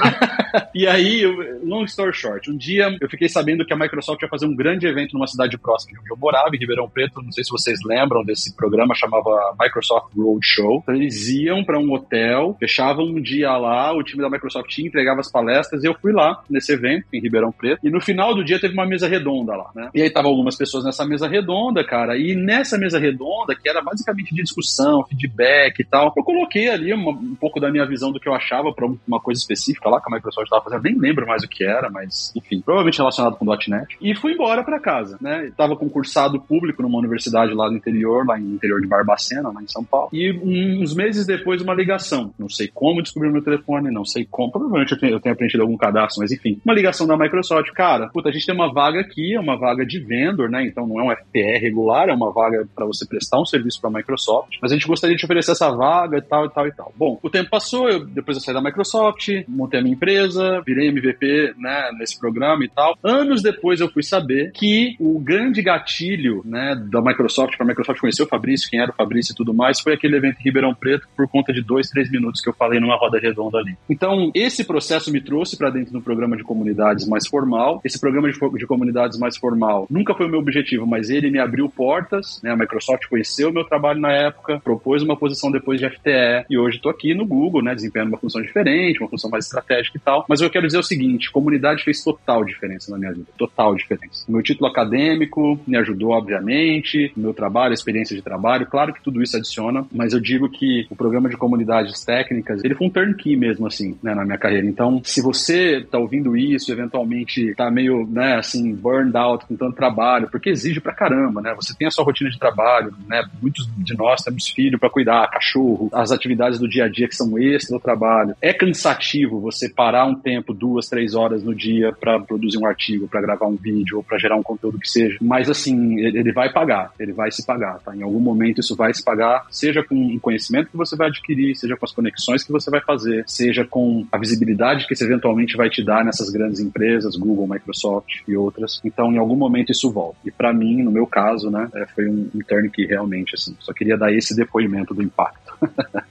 e aí, long story short, um dia eu fiquei sabendo que a Microsoft ia fazer um grande evento numa cidade próxima de onde eu morava, em Ribeirão Preto. Não sei se vocês lembram desse programa, chamava Microsoft Roadshow. Então, eles iam para um hotel, fechavam um dia lá, o time da Microsoft entregava as palestras, e eu fui lá nesse evento, em Ribeirão Preto. E no final do dia teve uma mesa redonda lá, né? E aí tava algumas pessoas nessa mesa redonda, cara, e nessa mesa redonda, que era basicamente de discussão, feedback e tal, eu coloquei ali uma, um pouco da minha visão do que eu achava para uma coisa específica lá que a Microsoft estava fazendo, nem lembro mais o que era, mas enfim, provavelmente relacionado com .NET, e fui embora para casa, né? Tava concursado público numa universidade lá do interior, lá no interior de Barbacena, lá em São Paulo, e uns meses depois uma ligação, não sei como descobrir meu telefone, não sei como, provavelmente eu tenho, eu tenho preenchido algum cadastro, mas enfim, uma ligação da Microsoft, cara, puta, a gente tem uma vaga aqui, é uma vaga de vendor, né? Então não é um FPR regular, é uma vaga para você prestar um serviço para a Microsoft, mas a gente gostaria de oferecer essa vaga e tal e tal e tal. Bom, o tempo passou, eu, depois eu saí da Microsoft, montei a minha empresa, virei MVP, né, nesse programa e tal. Anos depois eu fui saber que o grande gatilho, né, da Microsoft, para a Microsoft conhecer o Fabrício, quem era o Fabrício e tudo mais, foi aquele evento em Ribeirão Preto por conta de dois, três minutos que eu falei numa roda redonda ali. Então, esse processo me trouxe para dentro do programa de comunidades mais formal. Esse programa de, de comunidades mais formal nunca foi o meu objetivo, mas ele me abriu portas, né? A Microsoft conheceu o meu trabalho na época, propôs uma posição depois de FTE e hoje estou aqui no Google, né? Desempenhando uma função diferente, uma função mais estratégica e tal. Mas eu quero dizer o seguinte: comunidade fez total diferença na minha vida, total diferença. O meu título acadêmico me ajudou, obviamente, o meu trabalho, a experiência de trabalho, claro que tudo isso adiciona, mas eu digo que o programa de comunidades técnicas, ele foi um turnkey mesmo, assim, né, na minha carreira. Então, se você está ouvindo isso, eventualmente está meio, né, assim, burned out com tanto trabalho, porque exige pra caramba, né? Você tem a sua rotina de trabalho, né? Muitos de nós temos filho para cuidar, cachorro, as atividades do dia a dia que são extra do trabalho. É cansativo você parar um tempo, duas, três horas no dia para produzir um artigo, para gravar um vídeo ou para gerar um conteúdo que seja. Mas assim, ele vai pagar, ele vai se pagar, tá? Em algum momento isso vai se pagar, seja com o conhecimento que você vai adquirir, seja com as conexões que você vai fazer, seja com a visibilidade que você eventualmente vai te dar nessas grandes empresas, Google, Microsoft e outras. Então, em algum momento isso volta. E para mim, no meu caso, né, é, foi um, um turn que realmente, assim, só queria dar esse depoimento do impacto.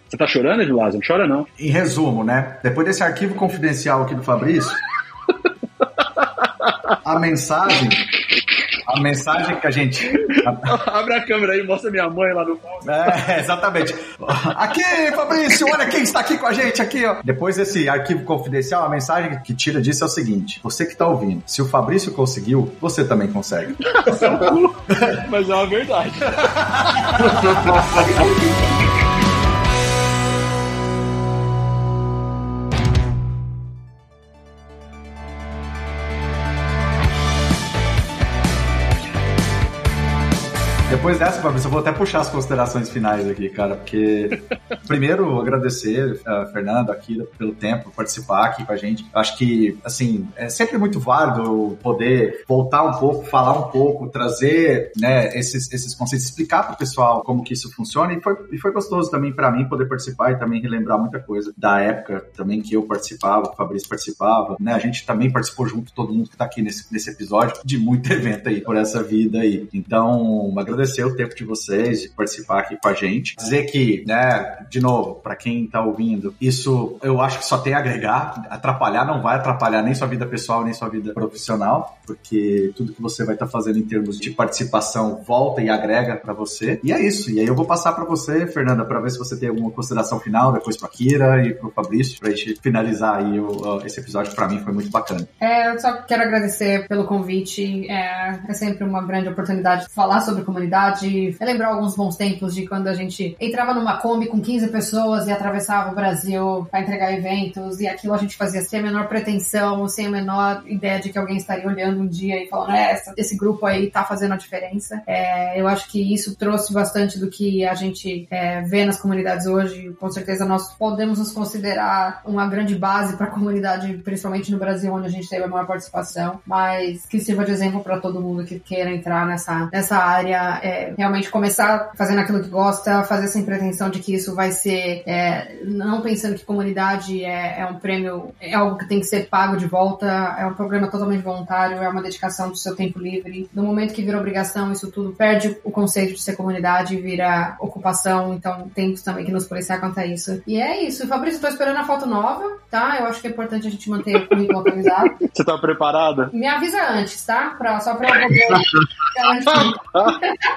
Você tá chorando, Edilásio? Não chora, não. Em resumo, né? Depois desse arquivo confidencial aqui do Fabrício, a mensagem a mensagem que a gente. Abre a câmera aí, mostra minha mãe lá no fundo. É, exatamente. Aqui, Fabrício, olha quem está aqui com a gente aqui, ó. Depois desse arquivo confidencial, a mensagem que tira disso é o seguinte: você que está ouvindo, se o Fabrício conseguiu, você também consegue. Mas é uma verdade. Depois dessa, Fabrício, eu vou até puxar as considerações finais aqui, cara, porque primeiro agradecer a Fernando aqui pelo tempo, participar aqui com a gente. Acho que, assim, é sempre muito válido poder voltar um pouco, falar um pouco, trazer, né, esses, esses conceitos, explicar para o pessoal como que isso funciona e foi, e foi gostoso também para mim poder participar e também relembrar muita coisa da época também que eu participava, o Fabrício participava, né, a gente também participou junto, todo mundo que está aqui nesse, nesse episódio, de muito evento aí, por essa vida aí. Então, agradecer agradecer o tempo de vocês, de participar aqui com a gente. Dizer que, né, de novo, para quem tá ouvindo, isso eu acho que só tem a agregar. Atrapalhar não vai atrapalhar nem sua vida pessoal, nem sua vida profissional, porque tudo que você vai estar tá fazendo em termos de participação volta e agrega para você. E é isso. E aí eu vou passar para você, Fernanda, para ver se você tem alguma consideração final, depois para Kira e para o Fabrício, para a gente finalizar aí o, esse episódio para mim foi muito bacana. É, eu só quero agradecer pelo convite. É, é sempre uma grande oportunidade de falar sobre comunidade verdade, é lembrar alguns bons tempos de quando a gente entrava numa Kombi com 15 pessoas e atravessava o Brasil para entregar eventos, e aquilo a gente fazia sem a menor pretensão, sem a menor ideia de que alguém estaria olhando um dia e falando, é, esse grupo aí tá fazendo a diferença. É, eu acho que isso trouxe bastante do que a gente é, vê nas comunidades hoje. Com certeza nós podemos nos considerar uma grande base para a comunidade, principalmente no Brasil, onde a gente teve a maior participação, mas que sirva de exemplo para todo mundo que queira entrar nessa, nessa área é, realmente começar fazendo aquilo que gosta, fazer sem pretensão de que isso vai ser, é, não pensando que comunidade é, é, um prêmio, é algo que tem que ser pago de volta, é um programa totalmente voluntário, é uma dedicação do seu tempo livre. No momento que vira obrigação, isso tudo perde o conceito de ser comunidade vira ocupação, então temos também que nos policiar quanto a isso. E é isso. Fabrício, estou esperando a foto nova, tá? Eu acho que é importante a gente manter o currículo atualizado. Você tá preparada? Me avisa antes, tá? Pra, só pra eu poder...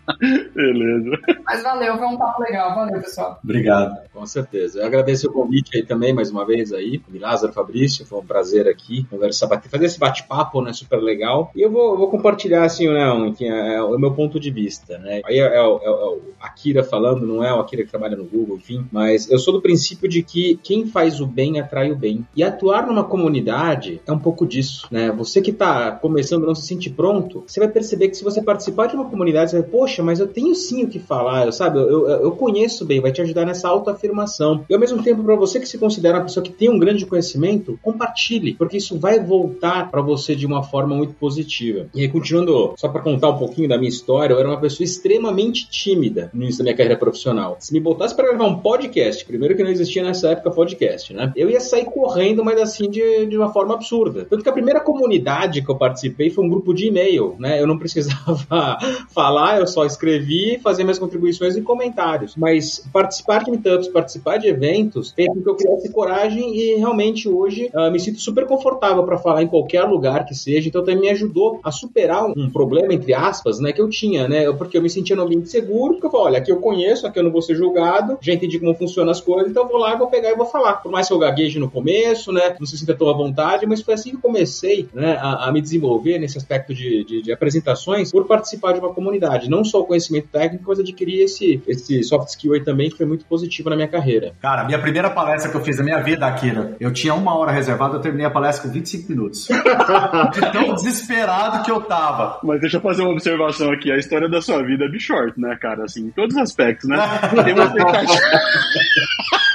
Beleza. Mas valeu, foi um papo legal. Valeu, pessoal. Obrigado. Com certeza. Eu agradeço o convite aí também, mais uma vez aí, Lázaro Fabrício, foi um prazer aqui conversar, fazer esse bate-papo, né, super legal. E eu vou, eu vou compartilhar, assim, né, enfim, é, é, o meu ponto de vista, né. Aí é, é, é, o Akira falando, não é o Akira que trabalha no Google, enfim, mas eu sou do princípio de que quem faz o bem atrai o bem. E atuar numa comunidade é um pouco disso, né. Você que tá começando não se sente pronto, você vai perceber que se você participar de uma comunidade, você vai, poxa, mas eu tenho sim o que falar, eu, sabe, eu, eu, eu conheço bem, vai te ajudar nessa autoafirmação. E ao mesmo tempo, para você que se considera uma pessoa que tem um grande conhecimento, compartilhe, porque isso vai voltar para você de uma forma muito positiva. E aí, continuando, só para contar um pouquinho da minha história, eu era uma pessoa extremamente tímida no início da minha carreira profissional. Se me botasse para gravar um podcast, primeiro que não existia nessa época podcast, né? Eu ia sair correndo, mas assim, de, de uma forma absurda. Tanto que a primeira comunidade que eu participei foi um grupo de e-mail, né? Eu não precisava falar, eu só escrevi, fazia minhas contribuições e comentários. Mas participar de meetups, participar de eventos, fez com que eu criasse coragem e realmente hoje uh, me sinto super confortável para falar em qualquer lugar que seja. Então também me ajudou a superar um, problema, entre aspas, né, que eu tinha, né? Porque eu me sentia no ambiente seguro, porque eu falo, olha, aqui eu conheço, aqui eu não vou ser julgado, já entendi como funcionam as coisas, então eu vou lá, vou pegar e vou falar. Por mais que eu gagueje no começo, né? Não se sinta tão à vontade, mas foi assim que comecei né, a, a me desenvolver nesse aspecto de, de, de, apresentações por participar de uma comunidade. Não só o conhecimento técnico, mas adquirir esse, esse soft skill aí também, que foi muito positivo na minha carreira. Cara, minha primeira palestra que eu fiz na minha vida, Akira, eu tinha uma hora reservada, eu terminei a palestra com 25 minutos. de tão desesperado que eu tava. Mas deixa eu fazer uma observação aqui. A história da sua vida é short, né, cara? Assim, em todos os aspectos, né? Tem uma expectativa.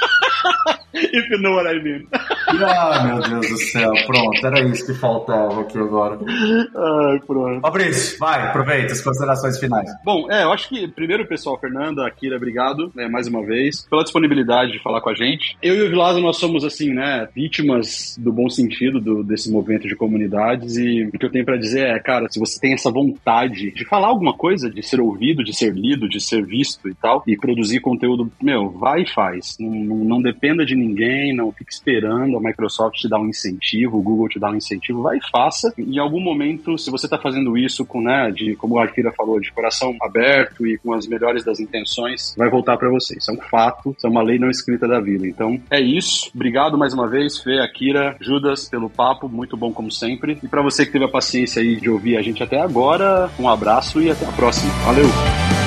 If you know what I mean. Ah, meu Deus do céu. Pronto, era isso que faltava aqui agora. Ai, pronto. Fabrício, vai, aproveita as considerações finais. Bom, é, eu acho que, primeiro, pessoal, Fernanda, Akira, obrigado, né, mais uma vez, pela disponibilidade de falar com a gente. Eu e o Vilazo, nós somos, assim, né, vítimas do bom sentido do, desse movimento de comunidades e o que eu tenho para dizer é, cara, se você tem essa vontade de falar alguma coisa, de ser ouvido, de ser lido, de ser visto e tal, e produzir conteúdo, meu, vai e faz. Não, não, não dependa de ninguém, não fique esperando a Microsoft te dar um incentivo, o Google te dar um incentivo, vai e faça. Em algum momento, se você está fazendo isso com, né, de, como a Akira falou, de coração aberto e com as melhores das intenções, vai voltar para você. Isso é um fato, isso é uma lei não escrita da vida. Então, é isso. Obrigado mais uma vez, Fê, Akira, Judas, pelo papo, muito bom como sempre. E para você que teve a paciência aí de ouvir a gente até agora, um abraço e até a próxima. Valeu!